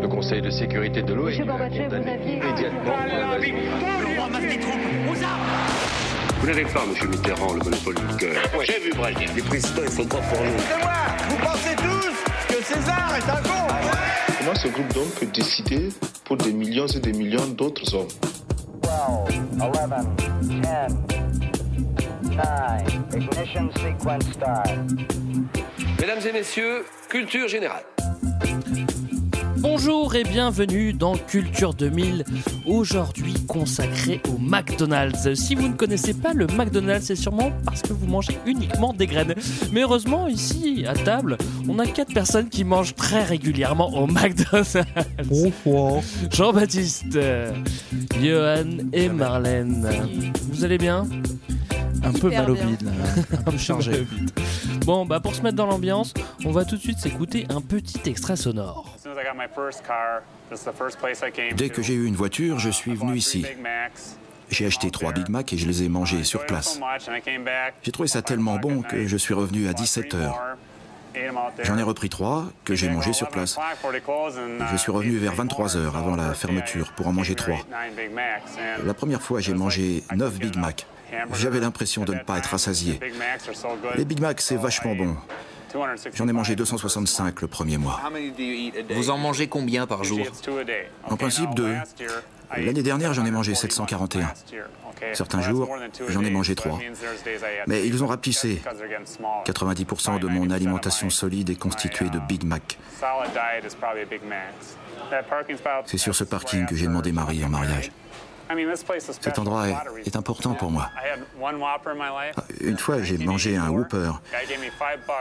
Le Conseil de sécurité de l'ONU a condamné immédiatement Vous n'avez pas, monsieur Mitterrand, le monopole du cœur. J'ai vu Brazil. Les présidents, ils sont pas pour nous. C'est moi Vous pensez tous que César est un con Comment ce groupe d'hommes peut décider pour des millions et des millions d'autres hommes 12, 11, 10, 9, ignition sequence start. Mesdames et messieurs, culture générale. Bonjour et bienvenue dans Culture 2000, aujourd'hui consacré au McDonald's. Si vous ne connaissez pas le McDonald's, c'est sûrement parce que vous mangez uniquement des graines. Mais heureusement, ici, à table, on a quatre personnes qui mangent très régulièrement au McDonald's. Jean-Baptiste, euh, Johan et Marlène. Vous allez bien? Un peu mal au bide, là. un peu chargé. Bon, bah pour se mettre dans l'ambiance, on va tout de suite s'écouter un petit extrait sonore. Dès que j'ai eu une voiture, je suis venu ici. J'ai acheté trois Big Mac et je les ai mangés sur place. J'ai trouvé ça tellement bon que je suis revenu à 17 heures. J'en ai repris trois que j'ai mangés sur place. Je suis revenu vers 23 heures avant la fermeture pour en manger trois. La première fois, j'ai mangé 9 Big Mac. J'avais l'impression de ne pas être rassasié. Les Big Mac, c'est vachement bon. J'en ai mangé 265 le premier mois. Vous en mangez combien par jour En principe, deux. L'année dernière, j'en ai mangé 741. Certains jours, j'en ai mangé trois. Mais ils ont rapetissé. 90% de mon alimentation solide est constituée de Big Mac. C'est sur ce parking que j'ai demandé Marie en mariage. Cet endroit est, est important pour moi. Ah, Une fois, j'ai mangé un Whopper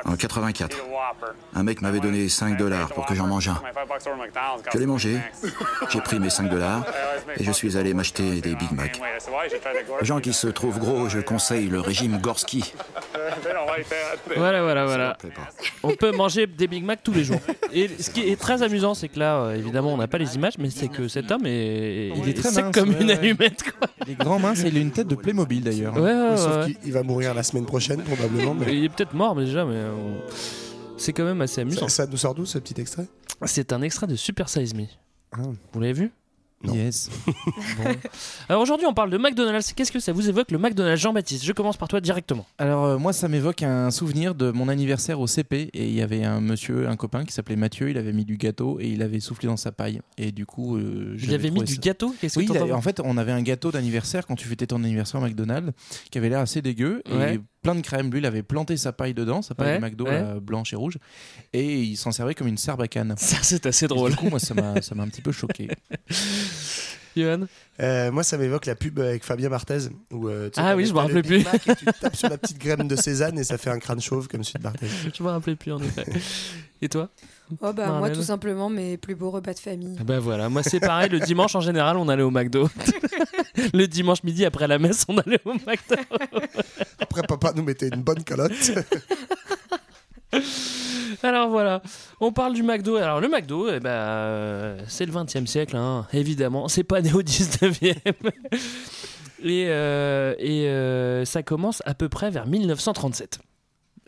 en 84. Un mec m'avait donné 5 dollars pour que j'en mange un. Je l'ai mangé, j'ai pris mes 5 dollars et je suis allé m'acheter des Big Mac. Aux gens qui se trouvent gros, je conseille le régime Gorski. Voilà, voilà, voilà. On peut manger des Big Mac tous les jours. Et ce qui est très amusant, c'est que là, euh, évidemment, on n'a pas les images, mais c'est que cet homme est, Il est très sec comme une ouais. allumette. Quoi. Il est grand mince et il a une tête de Playmobil d'ailleurs. Ouais, ouais, Oui, sauf ouais. qu'il il va mourir la semaine prochaine, probablement. Mais... Il est peut-être mort déjà, mais euh, c'est quand même assez amusant. Ça, ça nous sort d'où ce petit extrait? C'est un extrait de Super Size Me. Ah. Vous l'avez vu? Non. Yes. Alors aujourd'hui, on parle de McDonald's. Qu'est-ce que ça vous évoque le McDonald's Jean-Baptiste, je commence par toi directement. Alors euh, moi ça m'évoque un souvenir de mon anniversaire au CP et il y avait un monsieur, un copain qui s'appelait Mathieu, il avait mis du gâteau et il avait soufflé dans sa paille et du coup euh, Il j'avais avait mis du gâteau? Qu'est-ce que Oui, avait- en fait, on avait un gâteau d'anniversaire quand tu fêtais ton anniversaire au McDonald's qui avait l'air assez dégueu Ouais. et plein de crème. Lui, il avait planté sa paille dedans, sa paille Ouais, de McDo ouais. là, blanche et rouge, et il s'en servait comme une sarbacane. Ça, c'est assez Et drôle. Du coup, moi, ça m'a ça m'a un petit peu choqué. Euh, Moi, ça m'évoque la pub avec Fabien Barthez. Où, euh, Ah oui, je me rappelais Big plus. Et tu tapes sur la petite graine de Cézanne et ça fait un crâne chauve comme celui de Barthez. Je me rappelais plus en effet. Et toi Oh bah moi tout simplement mes plus beaux repas de famille. Ben voilà, moi c'est pareil, le dimanche en général on allait au McDo. le dimanche midi après la messe on allait au McDo. Nous mettait une bonne calotte. Alors voilà, on parle du McDo. Alors le McDo, eh ben, euh, c'est le 20 e siècle, hein, évidemment. C'est pas né au 19e. et euh, euh, ça commence à peu près vers 1937.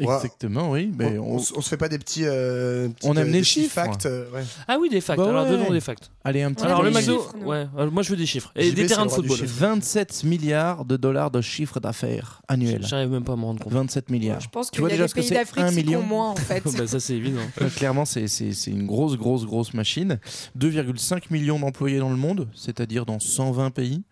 Exactement, oui. Mais on, on- on s- on se fait pas des petits. euh, petites, On aime euh, des chiffres. facts, euh, ouais. Ah oui, des facts. Bah Alors ouais. donnons des facts. Allez, un petit Alors le McDo, ouais, moi je veux des chiffres. Et JB, des terrains de football. chiffre. 27 milliards de dollars de chiffre d'affaires annuel. J'arrive même pas à me rendre compte. 27 milliards. Je pense Tu qu'il vois y a déjà des ce que pays c'est d'Afrique 1 qui million moins en fait. bah ça c'est évident. Euh, Clairement, c'est- c'est c'est une grosse, grosse, grosse machine. 2,5 millions d'employés dans le monde, c'est-à-dire dans 120 pays.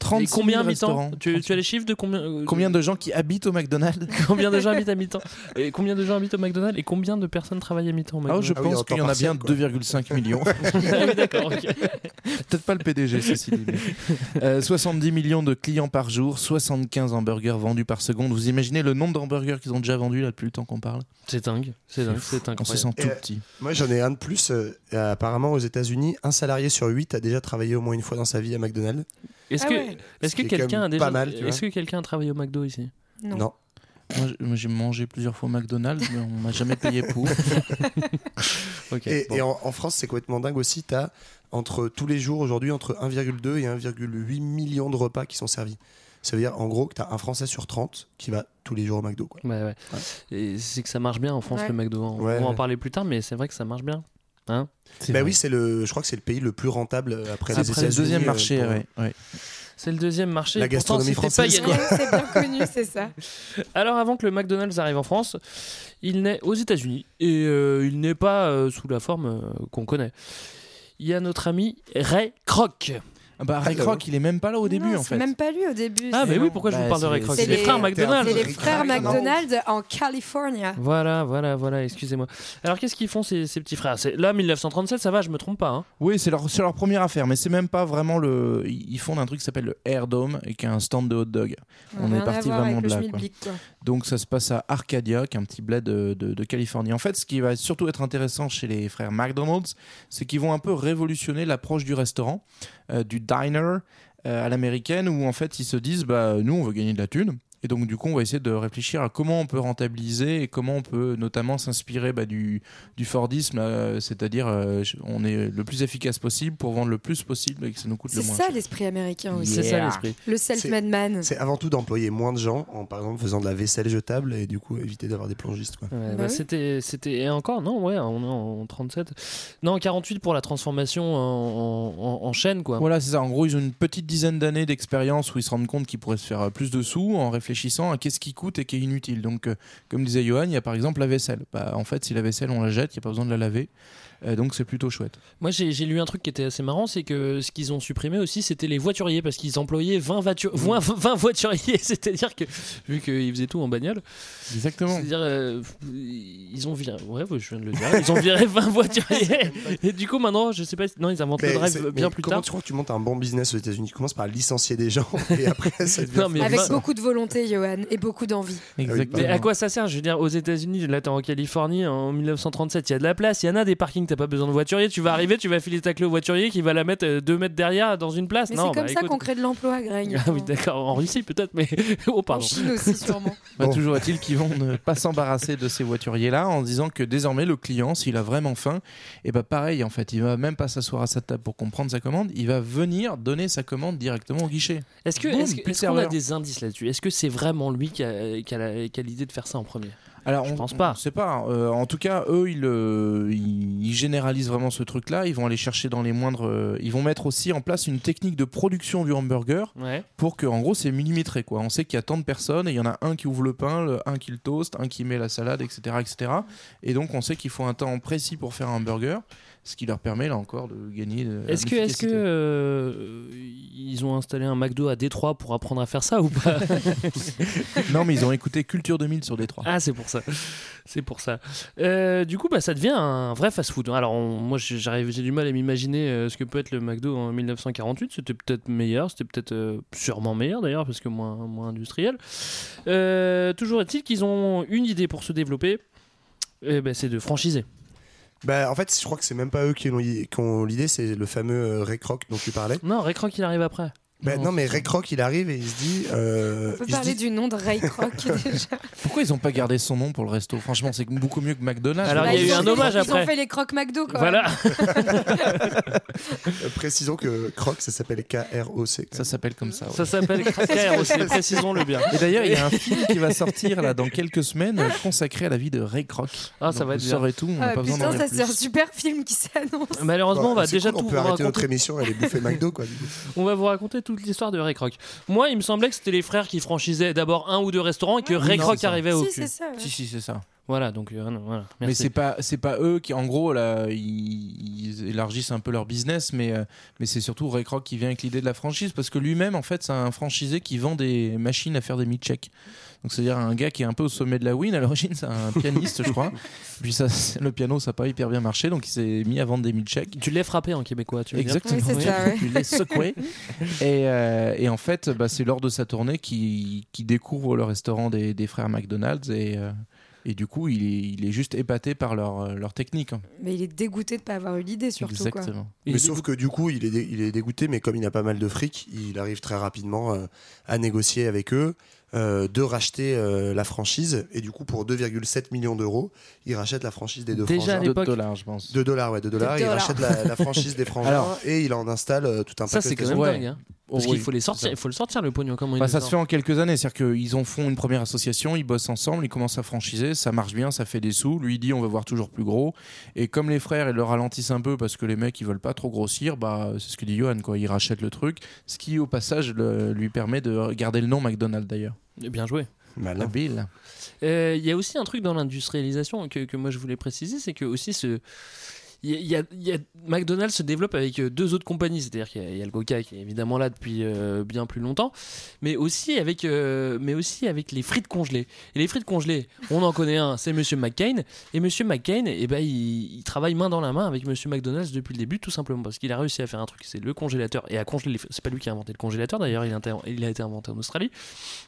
Et 36 combien 000 mi-temps tu, tu as les chiffres de combien euh, Combien de gens qui habitent au McDonald's Combien de gens habitent à mi-temps Et combien de gens habitent au McDonald's Et combien de personnes travaillent à mi-temps au Ah, McDonald's je Ah pense temps qu'il y en a bien partiel, quoi. 2,5 millions. Ah oui, d'accord, ok. Peut-être pas le PDG, ceci dit. mais- Euh, 70 millions de clients par jour, 75 hamburgers vendus par seconde. Vous imaginez le nombre d'hamburgers qu'ils ont déjà vendus là depuis le temps qu'on parle? C'est dingue, c'est dingue, c'est On se sent tout euh, petit. Moi, j'en ai un de plus. apparemment, aux États-Unis, un salarié sur huit a déjà travaillé au moins une fois dans sa vie à McDonald's. Est-ce Ah que, ouais. est-ce Ce que qui est quand quelqu'un a déjà, pas mal, tu vois. est-ce que quelqu'un a travaillé au McDo ici? Non. Non. Moi, j'ai mangé plusieurs fois au McDonald's, mais on m'a jamais payé pour. Et, bon. et en, en France, c'est complètement dingue aussi. Tu as entre tous les jours aujourd'hui entre 1,2 et 1,8 million de repas qui sont servis. Ça veut dire en gros que tu as un Français sur 30 qui va tous les jours au McDo. Quoi. Ouais, ouais. Et c'est que ça marche bien en France Ouais. le McDo. On Ouais, va en parler plus tard, mais c'est vrai que ça marche bien. Hein Bah oui, c'est le, je crois que c'est le pays le plus rentable après les C'est après le États-Unis, deuxième euh, marché, pour- ouais, ouais. C'est le deuxième marché. La pourtant, gastronomie française. C'est bien connu, c'est ça. Alors avant que le McDonald's arrive en France, il naît aux États-Unis et euh, il n'est pas euh, sous la forme euh, qu'on connaît. Il y a notre ami Ray Kroc. Ah bah, Ray Kroc, il est même pas là au début Non, en c'est fait. même pas lui au début. Ah, mais oui, pourquoi je vous Bah, parle de Ray c'est- Kroc C'est les frères McDonald's. C'est les frères McDonald's en Californie. Voilà, voilà, voilà, excusez-moi. Alors qu'est-ce qu'ils font ces, ces petits frères? C'est Là, 1937, ça va, je me trompe pas. hein. Oui, c'est leur, c'est leur première affaire, mais c'est même pas vraiment le. Ils font un truc qui s'appelle le Air Dome et qui est un stand de hot dog. On est parti vraiment de là. Donc ça se passe à Arcadia, qui est un petit bled de, de- de Californie. En fait, ce qui va surtout être intéressant chez les frères McDonald's, c'est qu'ils vont un peu révolutionner l'approche du restaurant, du diner euh, à l'américaine, où en fait ils se disent, bah nous on veut gagner de la thune. Et donc du coup on va essayer de réfléchir à comment on peut rentabiliser et comment on peut notamment s'inspirer bah, du, du Fordisme, euh, c'est-à-dire euh, on est le plus efficace possible pour vendre le plus possible et que ça nous coûte le C'est moins ça cher. l'esprit américain aussi. C'est ça, l'esprit. Le self-made man. C'est avant tout d'employer moins de gens, en par exemple faisant de la vaisselle jetable et du coup éviter d'avoir des plongistes. Quoi. Ouais, Bah bah, oui. C'était, c'était et encore non, ouais, on est en 37. Non, 48 pour la transformation en, en- en chaîne, quoi. Voilà, c'est ça. En gros, ils ont une petite dizaine d'années d'expérience où ils se rendent compte qu'ils pourraient se faire euh, plus de sous en réfléchissant à qu'est-ce qui coûte et qui est inutile. Donc, euh, comme disait Johan, il y a par exemple la vaisselle. Bah, en fait, si la vaisselle, on la jette, il n'y a pas besoin de la laver. Euh, donc, c'est plutôt chouette. Moi, j'ai, lu un truc qui était assez marrant, c'est que ce qu'ils ont supprimé aussi, c'était les voituriers, parce qu'ils employaient 20, voitu- 20, 20 voituriers, c'est-à-dire que, vu qu'ils faisaient tout en bagnole, Exactement. c'est-à-dire, euh, ils ont viré, ouais, je viens de le dire, ils ont viré 20 voituriers, et du coup, maintenant, je sais pas, non, ils inventent le Mais drive c'est- bien mais plus comment tard. tu crois que tu montes un bon business aux États-Unis? Tu commences par licencier des gens et après ça devient. Non, mais Avec beaucoup de volonté, Johan, et beaucoup d'envie. Mais à quoi ça sert? Je veux dire, aux États-Unis, là, t'es en Californie en 1937, il y a de la place, il y en a des parkings, t'as pas besoin de voiturier. Tu vas arriver, tu vas filer ta clé au voiturier qui va la mettre euh, deux mètres derrière dans une place. Mais non, c'est comme bah, ça écoute. qu'on crée de l'emploi, Greg. Ah oui, d'accord, en Russie peut-être, mais. oh, En pardon. Chine aussi, sûrement. Bah, Toujours est-il qu'ils vont ne pas s'embarrasser de ces voituriers-là en disant que désormais, le client, s'il a vraiment faim, et bah pareil, en fait, il va même pas s'asseoir à sa table pour comprendre sa commande, il va venir donner sa commande directement au guichet. Est-ce que Boum, est-ce, plus que- de est-ce qu'on a serveur. des indices là-dessus? Est-ce que c'est vraiment lui qui a, qui a la- qui a l'idée de faire ça en premier? Alors, Je on- pense pas. Pas. Euh, en tout cas, eux, ils, euh, ils, ils généralisent vraiment ce truc-là. Ils vont aller chercher dans les moindres. euh, ils vont mettre aussi en place une technique de production du hamburger Ouais. pour que, en gros, c'est millimétré. Quoi. On sait qu'il y a tant de personnes et il y en a un qui ouvre le pain, le- un qui le toast, un qui met la salade, etc., etc. Et donc, on sait qu'il faut un temps précis pour faire un hamburger, ce qui leur permet là encore de gagner. de- Est-ce que, est-ce que euh, ils ont installé un McDo à Détroit pour apprendre à faire ça ou pas Non, mais ils ont écouté Culture 2000 sur Détroit. Ah, c'est pour ça. C'est pour ça. Euh, du coup, bah, ça devient un vrai fast-food. Alors, on- moi, j'ai- j'arrive, j'ai du mal à m'imaginer euh, ce que peut être le McDo en 1948. C'était peut-être meilleur, c'était peut-être euh, sûrement meilleur d'ailleurs, parce que moins, moins industriel. Euh, toujours est-il qu'ils ont une idée pour se développer. Eh ben, c'est de franchiser. Bah, en fait, je crois que c'est même pas eux qui ont, l'idée, c'est le fameux euh, Ray Kroc dont tu parlais. Non, Ray Kroc, il arrive après. Bah, non, mais Ray Kroc, il arrive et il se dit. euh, On peut parler dit- du nom de Ray Kroc déjà. Pourquoi ils ont pas gardé son nom pour le resto? Franchement, c'est beaucoup mieux que McDonald's. Alors, Bah, il y a ils eu un hommage Ils après. ont fait les crocs McDo, quoi. Voilà. Euh, précisons que Kroc, ça s'appelle K-R-O-C. Ça s'appelle comme ça. ouais. Ça s'appelle aussi, précisons-le bien. Et d'ailleurs, il y a un film qui va sortir là dans quelques semaines consacré à la vie de Ray Kroc. Ah, ça Donc, va être bien. tout, on Ah, pas besoin putain, d'en ça c'est un super film qui s'annonce. Malheureusement, on va Bah, c'est déjà cool, tout On peut arrêter raconter. notre émission et aller bouffer McDo, quoi. On va vous raconter toute l'histoire de Ray Kroc. Moi, il me semblait que c'était les frères qui franchisaient d'abord un ou deux restaurants et que Ray Non, Kroc c'est ça. arrivait au Si, cul. c'est ça. ouais. Si, si, c'est ça. Voilà, donc euh, non, voilà. Mais Merci. c'est pas c'est pas eux qui en gros là ils, ils élargissent un peu leur business mais euh, mais c'est surtout Ray Kroc qui vient avec l'idée de la franchise parce que lui-même en fait c'est un franchisé qui vend des machines à faire des mid-checks. Donc c'est-à-dire un gars qui est un peu au sommet de la win à l'origine c'est un pianiste je crois. Puis ça le piano ça a pas hyper bien marché donc il s'est mis à vendre des mid-checks. Tu l'es frappé en québécois, tu veux dire Exactement. Oui, ça, ouais. Tu l'es secoué. et, euh, et en fait, bah, c'est lors de sa tournée qu'il découvre le restaurant des, des frères McDonald's et, euh, et du coup, il est, il est juste épaté par leur, euh, leur technique. Mais il est dégoûté de pas avoir eu l'idée, surtout. Exactement. Mais sauf que du coup, il est, dé- il est dégoûté, mais comme il a pas mal de fric, il arrive très rapidement euh, à négocier avec eux euh, de racheter euh, la franchise. Et du coup, pour 2,7 millions d'euros, il rachète la franchise des deux Déjà frangins. Deux l'époque- dollars, je pense. 2 dollars, ouais, 2 dollars. Il dollars. rachète la, la franchise des frangins Alors, et il en installe euh, tout un Ça, paquet c'est quand de même dingue. hein. Parce qu'il faut les sortir, il faut le sortir le pognon. Bah, ça sort se fait en quelques années, c'est-à-dire qu'ils en font une première association, ils bossent ensemble, ils commencent à franchiser, ça marche bien, ça fait des sous. Lui il dit on veut voir toujours plus gros. Et comme les frères ils le ralentissent un peu parce que les mecs ils veulent pas trop grossir, bah c'est ce que dit Johan quoi, ils rachètent le truc, ce qui au passage le- lui permet de garder le nom McDonald's d'ailleurs. Bien joué. Malin. Habile. Euh, Il y a aussi un truc dans l'industrialisation que, que moi je voulais préciser, c'est que aussi ce. Il y a- il y a- il y a- McDonald's se développe avec euh, deux autres compagnies, c'est-à-dire qu'il y, a- il y a le Coca qui est évidemment là depuis euh, bien plus longtemps, mais aussi avec, euh, mais aussi avec les frites congelées. Et les frites congelées, on en connaît un, c'est Monsieur McCain, et Monsieur McCain, eh ben, il, il travaille main dans la main avec Monsieur McDonald's depuis le début, tout simplement parce qu'il a réussi à faire un truc, c'est le congélateur et à congeler. C'est pas lui qui a inventé le congélateur, d'ailleurs, il, a inter- il a été inventé en Australie,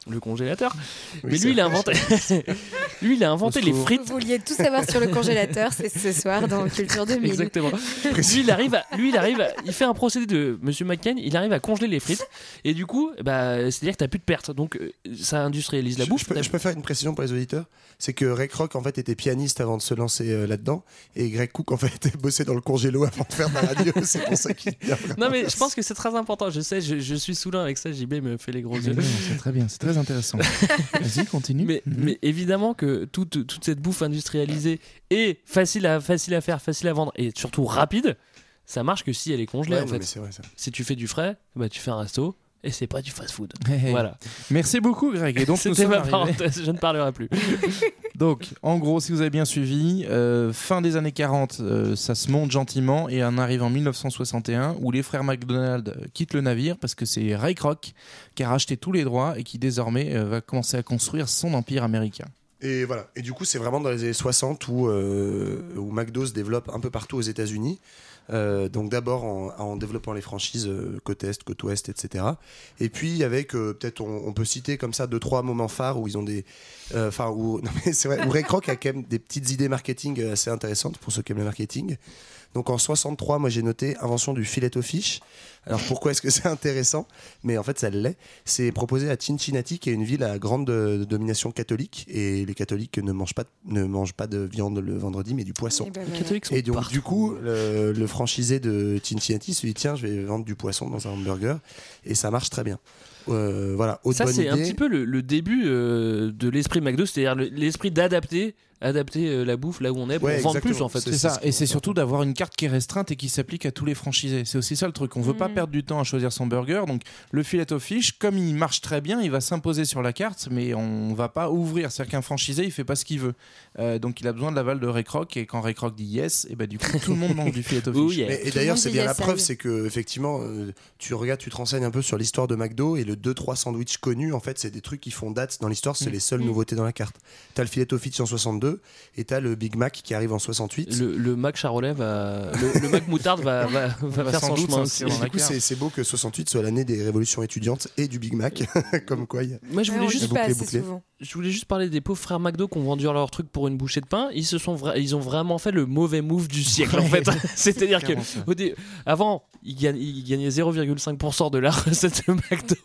le congélateur. Oui, mais lui, il a inventé, lui, il a inventé les Vous frites. vouliez tout savoir sur le congélateur, c'est ce soir dans Culture 2000. Exactement. lui, il arrive, à- lui, il arrive, à- il fait un procédé de Monsieur McCain, il arrive à congeler les frites, et du coup, bah, c'est-à-dire que t'as plus de pertes, donc euh, ça industrialise la Je- bouffe. Je, peux, je peux faire une précision pour les auditeurs c'est que Ray Kroc en fait était pianiste avant de se lancer euh, là-dedans et Greg Cook en fait bossait dans le congélo avant de faire de la radio c'est pour ça qu'il Non mais je pense que c'est très important. Je sais, je, je suis saoulin avec ça. JB me fait les gros yeux. C'est très bien, c'est très intéressant. Vas-y, continue. Mais, Mhm. mais évidemment que toute, toute cette bouffe industrialisée est facile à, facile à faire, facile à vendre et surtout rapide, ça marche que si elle est congelée Ouais, en non, fait. vrai. Si tu fais du frais, bah, tu fais un resto et c'est pas du fast-food. Hey, hey. Voilà. Merci beaucoup Greg. Et donc C'était ma parenthèse, je ne parlerai plus. Donc, en gros, si vous avez bien suivi, euh, fin des années 40, euh, ça se monte gentiment et on arrive en 1961 où les frères McDonald quittent le navire parce que c'est Ray Kroc qui a racheté tous les droits et qui désormais euh, va commencer à construire son empire américain. Et voilà. Et du coup, c'est vraiment dans les années 60 où, euh, McDo se développe un peu partout aux États-Unis. Euh, donc d'abord en, développant les franchises euh, côte est, côte ouest, etc. Et puis avec euh, peut-être on, peut citer comme ça deux trois moments phares où ils ont des, euh, enfin où Ray Kroc a quand même des petites idées marketing euh, assez intéressantes pour ceux qui aiment le marketing. Donc en 63, moi j'ai noté invention du filet au fish. Alors pourquoi est-ce que c'est intéressant? Mais en fait ça l'est. C'est proposé à Cincinnati, qui est une ville à grande euh, domination catholique, et les catholiques ne mangent pas, ne mangent pas de viande le vendredi, mais du poisson. Et ben voilà. catholiques sont Et donc, partout. du coup, le, le franchisé de Cincinnati se dit tiens, je vais vendre du poisson dans un hamburger. Et ça marche très bien. Euh, voilà, autre Ça, c'est un petit peu le, le début euh, de l'esprit McDo, c'est-à-dire le- l'esprit d'adapter adapter euh, la bouffe là où on est pour Ouais, vendre plus en fait. C'est ça, ce et c'est surtout d'avoir une carte qui est restreinte et qui s'applique à tous les franchisés. C'est aussi ça le truc. On veut pas Mhm. perdre du temps à choisir son burger. Donc le filet au fish, comme il marche très bien, il va s'imposer sur la carte, mais on va pas ouvrir. C'est-à-dire qu'un franchisé, il fait pas ce qu'il veut. Euh, donc il a besoin de l'aval de Ray Kroc, et quand Ray Kroc dit yes, et ben du coup tout le monde mange du filet au Oh fish. yeah. Mais- et d'ailleurs, le c'est bien la preuve, c'est que effectivement, euh, tu regardes, tu te renseignes un peu sur l'histoire de McDo et le 2-3 sandwichs connus, en fait, c'est des trucs qui font date dans l'histoire, c'est Mm. les seules Mm. nouveautés dans la carte. T'as le filet au fish en 62 et t'as le Big Mac qui arrive en 68. Le, le Mac Charolais va, le, le Mac Moutarde va, va, va Va faire sans son doute chemin s'inscrire aussi. Du coup, c'est c'est beau que 68 soit l'année des révolutions étudiantes et du Big Mac, comme quoi. il y a- Moi, je voulais juste je voulais juste parler des pauvres frères McDo qui ont vendu leur truc pour une bouchée de pain. Ils se sont vra- ils ont vraiment fait le mauvais move du siècle en fait. C'est-à-dire que au dé- avant ils, gagnaient 0,5% de la recette de McDo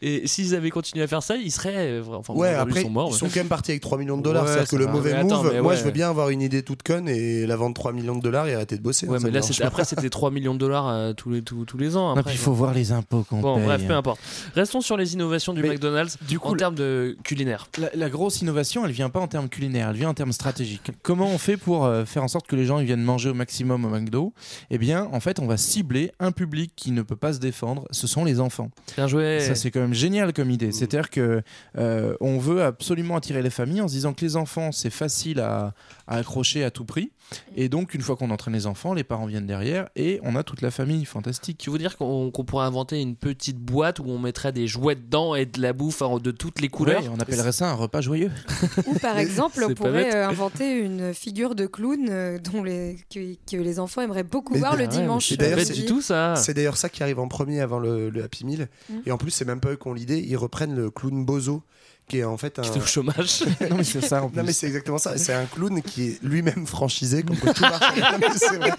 et s'ils avaient continué à faire ça, ils seraient euh, enfin, Ouais, après, ils sont morts. ils sont quand même partis avec 3 millions de dollars. Ouais, C'est-à-dire que le va. mauvais Mais move, moi ouais. je veux bien avoir une idée toute conne et la vendre 3 millions de dollars et arrêter de bosser. Ouais, hein, mais là après c'était 3 millions de dollars euh, tous, les, tous, tous les ans. Après, il faut voir les impôts qu'on Bon, paye. bref, peu importe. Restons sur les innovations du Mais McDonald's du coup, en termes de culinaire. La, la grosse innovation, elle vient pas en termes culinaires, elle vient en termes stratégiques. Comment on fait pour euh, faire en sorte que les gens ils viennent manger au maximum au McDo? Eh bien, en fait, on va cibler un public qui ne peut pas se défendre. Ce sont les enfants. Bien joué. Ça, c'est quand même génial comme Mm. idée. C'est-à-dire que euh, on veut absolument attirer les familles en se disant que les enfants, c'est facile à, à accrocher à tout prix. Et donc, une fois qu'on entraîne les enfants, les parents viennent derrière et on a toute la famille. Fantastique. Tu veux dire qu'on pourrait inventer une petite boîte où on mettrait des jouets dedans et de la bouffe de toutes les couleurs Ouais, on appellerait ça un repas joyeux. Ou par exemple, on pourrait euh, inventer une figure de clown euh, dont les, que, que les enfants aimeraient beaucoup Mais voir le bah Ah ouais, dimanche. C'est du tout ça. C'est d'ailleurs ça qui arrive en premier avant le, le Happy Meal. Mm. Et en plus, c'est même pas eux qui ont l'idée. Ils reprennent le clown Bozo, qui est en fait un. Qui au chômage. non, mais c'est ça en plus. Non mais c'est exactement ça. C'est un clown qui est lui-même franchisé, comme quoi tout marche. Non, mais c'est vrai.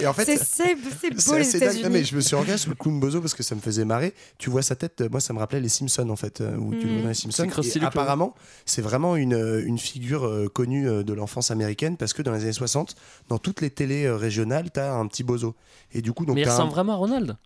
Et en fait, C'est c'est- c'est beau les. Non, mais je me suis engagé sur le clown Bozo parce que ça me faisait marrer. Tu vois sa tête, moi ça me rappelait les Simpsons en fait, euh, où tu le Mhm. vois dans les Simpsons. Et apparemment, c'est vraiment une, euh, une figure euh, connue euh, de l'enfance américaine parce que dans les années 60, dans toutes les télés euh, régionales, t'as un petit Bozo. Et du coup, donc mais il un- ressemble vraiment à Ronald.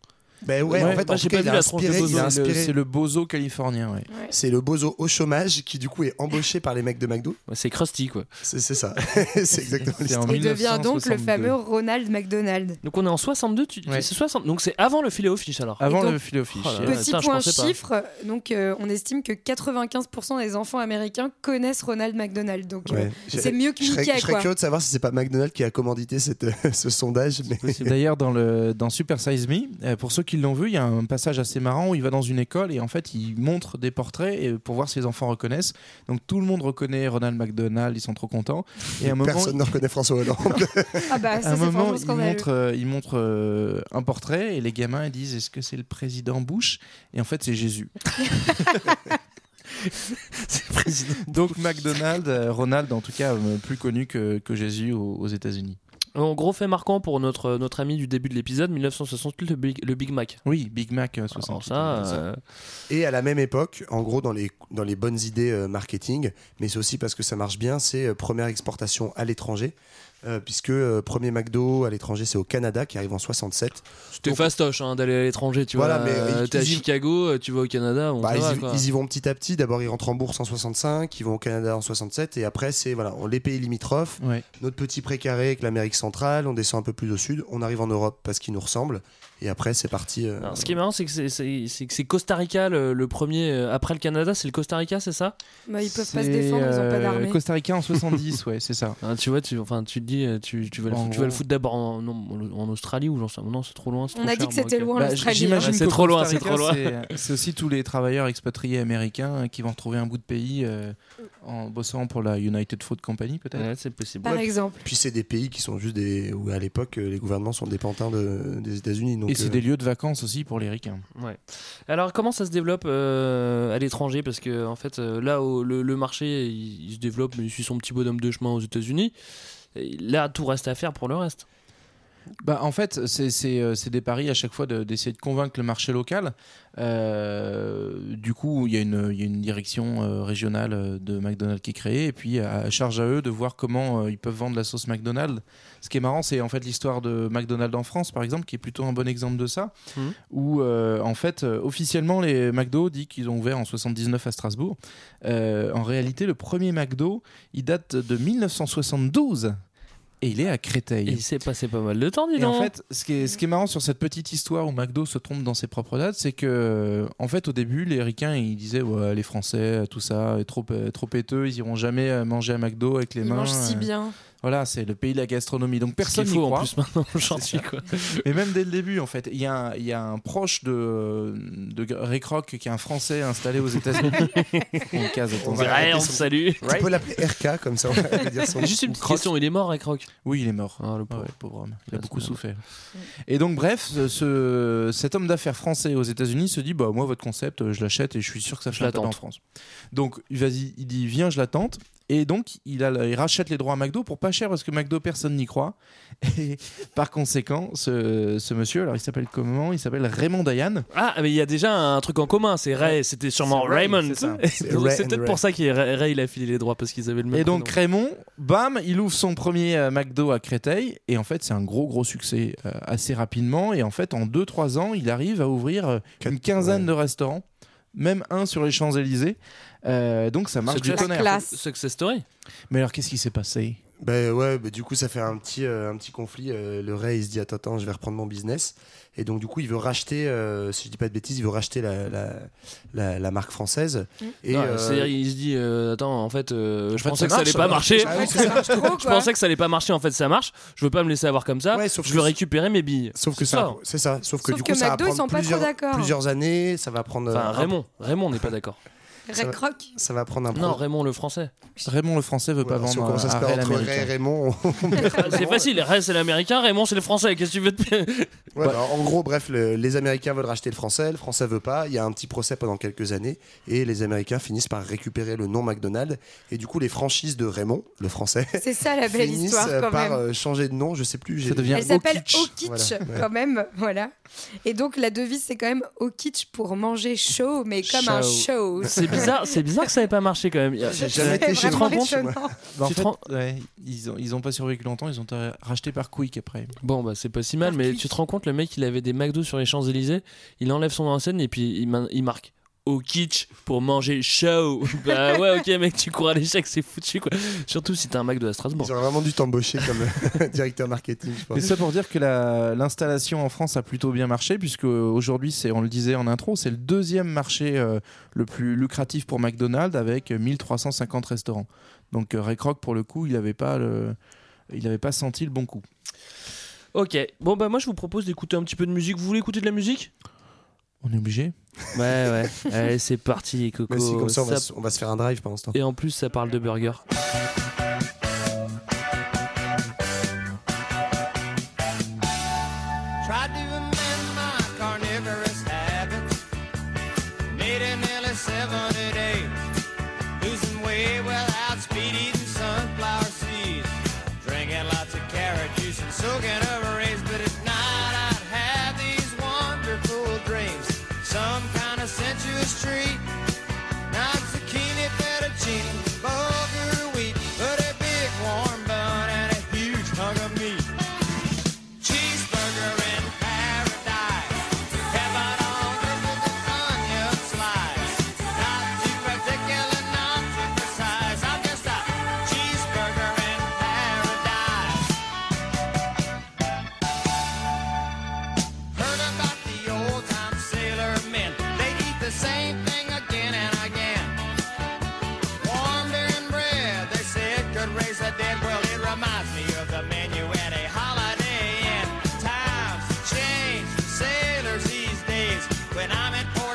Ben ouais, en fait, en tout cas, il a inspiré, il a inspiré- C'est le bozo californien, ouais. C'est le bozo au chômage qui du coup est embauché par les mecs de McDo. c'est Krusty quoi. C'est c'est ça. c'est exactement l'histoire. Il devient donc le fameux Ronald McDonald. Donc on est en 62, tu... Ouais. c'est 60... donc c'est avant le filet au fish alors. Avant donc- le filet au fish. Oh. Petit je point pas. chiffre, donc euh, on estime que 95% des enfants américains connaissent Ronald McDonald. Donc euh, Ouais. c'est mieux que Mickey je serais curieux de savoir si c'est pas McDonald's qui a commandité cette, ce sondage. D'ailleurs, dans, le, dans Super Size Me, euh, pour ceux qui l'ont vu, il y a un passage assez marrant où il va dans une école et en fait, il montre des portraits et, pour voir si les enfants reconnaissent. Donc tout le monde reconnaît Ronald McDonald, ils sont trop contents. Et à un moment, Personne ne reconnaît François Hollande. Ah bah à un moment, il montre, euh, il montre euh, un portrait et les gamins ils disent est-ce que c'est le président Bush? Et en fait, c'est Jésus. Donc McDonald, euh, Ronald en tout cas, euh, plus connu que, que Jésus aux, aux États-Unis. En gros fait marquant pour notre, notre ami du début de l'épisode, 1968, le Big, le Big Mac. Oui, Big Mac euh, Alors 68. ça, euh, Et à la même époque, en gros, dans les, dans les bonnes idées euh, marketing, mais c'est aussi parce que ça marche bien, c'est euh, première exportation à l'étranger. Euh, puisque euh, premier McDo à l'étranger, c'est au Canada qui arrive en 67. c'était Donc, fastoche hein, d'aller à l'étranger, tu Voilà, vois. mais, Euh, T'es à Chicago, euh, tu vas au Canada, on bah, ils, va, y, quoi. ils y vont petit à petit. D'abord, ils rentrent en bourse en 65, ils vont au Canada en 67, et après, c'est voilà, on les pays limitrophes. Ouais. Notre petit précaré avec l'Amérique centrale, on descend un peu plus au sud, on arrive en Europe parce qu'ils nous ressemblent, et après, c'est parti. euh, Alors, ce qui est marrant, c'est que c'est- c'est c'est que c'est Costa Rica le, le premier. euh, après le Canada, c'est le Costa Rica, c'est ça? Bah, ils peuvent pas se défendre, ils ont pas euh, d'armée. Costa Rica en 70, ouais, c'est ça. Ah, Tu vois, tu, enfin, tu te dis, euh, tu, tu vas, le, tu vas le foutre d'abord en, non, en Australie ou j'en sais Non, c'est trop loin. c'est On trop a dit que c'était loin Bah, l'Australie. J'imagine Ouais, c'est trop loin, Costa c'est trop Rica, loin. c'est- C'est aussi tous les travailleurs expatriés américains euh, qui vont retrouver un bout de pays euh, en bossant pour la United Food Company, peut-être. Ouais, c'est possible. Par exemple. Puis c'est des pays qui sont juste des. où à l'époque, euh, les gouvernements sont des pantins de- des États-Unis. Donc, Et c'est euh, des lieux de vacances aussi pour les ricains. Ouais. Alors comment ça se développe euh, à l'étranger? Parce que en fait, euh, là, au- le, le marché, il, il se développe, mais il suit son petit bonhomme de chemin aux États-Unis. Là, tout reste à faire pour le reste. Bah, en fait, c'est- euh, c'est des paris à chaque fois de- d'essayer de, convaincre le marché local. Euh, du coup, il y, a une- il y a une direction euh, régionale de McDonald's qui est créée, et puis à charge à eux de voir comment euh, ils peuvent vendre la sauce McDonald's. Ce qui est marrant, c'est en fait l'histoire de McDonald's en France, par exemple, qui est plutôt un bon exemple de ça, Mhm. où en fait, officiellement, les McDo dit qu'ils ont ouvert en 79 à Strasbourg. En réalité, le premier McDo, il date de 1972. Et il est à Créteil. Il s'est passé pas mal de temps, dis Et en donc. fait, ce qui, est, ce qui est marrant sur cette petite histoire où McDo se trompe dans ses propres dates, c'est que, euh, en fait, au début, les Ricains, ils disaient, ouais, les Français, tout ça, est trop, euh, trop péteux, ils iront jamais euh, manger à McDo avec les Ils mains. mangent si bien. Voilà, c'est le pays de la gastronomie. Donc personne n'y croit. en plus maintenant aujourd'hui, quoi. Mais même dès le début, en fait, il y, a un- il y a un proche de, de Ray Kroc qui est un Français installé aux États-Unis. On case, Ouais, arrêter on son- salue. Tu peux l'appeler RK comme ça, on va dire son Juste une petite Croc. question, il est mort, avec Rock? Oui, il est mort. Ah, le pauvre. ouais, pauvre homme. Il a beaucoup souffert. Et donc, bref, ce- ce- cet homme d'affaires français aux États-Unis se dit bah, Moi, votre concept, euh, je l'achète et je suis sûr que ça Je fait un en. France. Donc, vas-y, il dit Viens, je l'attente. Et donc, il, a, il rachète les droits à McDo pour pas cher parce que McDo, personne n'y croit. Et par conséquent, ce, ce monsieur, alors il s'appelle comment? Il s'appelle Raymond Dayan. Ah, mais il y a déjà un truc en commun, c'est Ray, c'était sûrement Ray, Raymond. c'est peut-être pour ça que Ray, Ray, il a filé les droits parce qu'ils avaient le même Et donc prénom. Raymond, bam, il ouvre son premier euh, McDo à Créteil et en fait c'est un gros gros succès euh, assez rapidement et en fait en 2-3 ans il arrive à ouvrir euh, une quinzaine ouais. de restaurants, même un sur les Champs-Élysées. Euh, donc ça marche du tonnerre. classe. Success Story. Mais alors qu'est-ce qui s'est passé? Ben ouais, bah, du coup, ça fait un petit, euh, un petit conflit. euh, le Ray, il se dit Attends, attends, je vais reprendre mon business. Et donc, du coup, il veut racheter, euh, si je dis pas de bêtises, il veut racheter la, la, la, la marque française. Et, Non, euh, c'est-à-dire, il se dit euh, attends en fait euh, je pensais ça que ça allait marche, pas ça marcher marche. Ah oui, Ça marche trop, je pensais que ça allait pas marcher en fait ça marche je veux pas me laisser avoir comme ça Ouais, sauf je que veux récupérer mes billes Sauf que ça, c'est ça. Sauf que Sauf du que coup, ça va prendre pas plusieurs, plusieurs années. Ça va prendre. enfin Raymond Raymond n'est pas d'accord Ça Ray va- Kroc. Ça va prendre un. non Raymond le français Raymond le français veut pas Voilà, si on vendre commence à se à perdre Ray entre Ray et l'américain. Raymond. c'est facile Ray c'est l'américain Raymond c'est le français qu'est-ce que tu veux te... Ouais, bah, en gros, bref, le- les Américains veulent racheter le français, le français veut pas. Il y a un petit procès pendant quelques années et les Américains finissent par récupérer le nom McDonald's. Et du coup, les franchises de Raymond, le français, C'est ça la belle finissent histoire quand par même. euh, changer de nom. Je sais plus. Ça devient Elle s'appelle Okitch. Okitch Voilà, ouais. quand même, voilà. Et donc la devise c'est quand même Okitch pour manger chaud, mais comme un Chaud. show. c'est bizarre, c'est bizarre que ça n'ait pas marché quand même. J'ai jamais été chez Tu te rends moi. compte chez moi. Bah, en fait, ouais, ils, ont, ils ont pas survécu longtemps, ils ont été rachetés par Quick après. Bon, bah c'est pas si mal, mais tu te rends compte, le mec, il avait des McDo sur les Champs-Élysées, il enlève son enseigne et puis il marque au kitsch pour manger chaud. bah ouais, ok, mec, tu cours à l'échec, c'est foutu quoi. Surtout si t'as un McDo à Strasbourg. Ils auraient vraiment dû t'embaucher comme euh, directeur marketing, je pense. Mais ça pour dire que la- l'installation en France a plutôt bien marché, puisque aujourd'hui, c'est, on le disait en intro, c'est le deuxième marché euh, le plus lucratif pour McDonald's avec 1350 restaurants. Donc euh, Ray Kroc, pour le coup, il n'avait pas, le- il avait pas senti le bon coup. Ok, bon bah moi je vous propose d'écouter un petit peu de musique. Vous voulez écouter de la musique? On est obligé Ouais, ouais. Allez, c'est parti, Coco. Mais si, comme ça, on va, Ça- se- on va se faire un drive pendant ce temps. Et en plus, ça parle de burger. When I'm in port,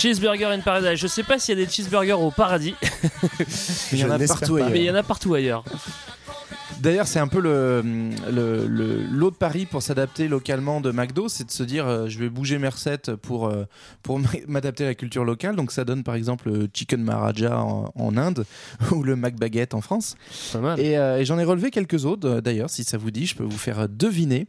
Cheeseburger in Paradise. Je sais pas s'il y a des cheeseburgers au paradis, Il y en a partout ailleurs. mais il y en a partout ailleurs. D'ailleurs, c'est un peu le, le, le- l'autre pari pour s'adapter localement de McDo, c'est de se dire euh, je vais bouger mes recettes pour, euh, pour m'adapter à la culture locale. Donc ça donne par exemple le Chicken Maharaja en, en Inde ou le McBaguette en France. Pas mal. Et, euh, et j'en ai relevé quelques autres d'ailleurs, si ça vous dit, je peux vous faire deviner.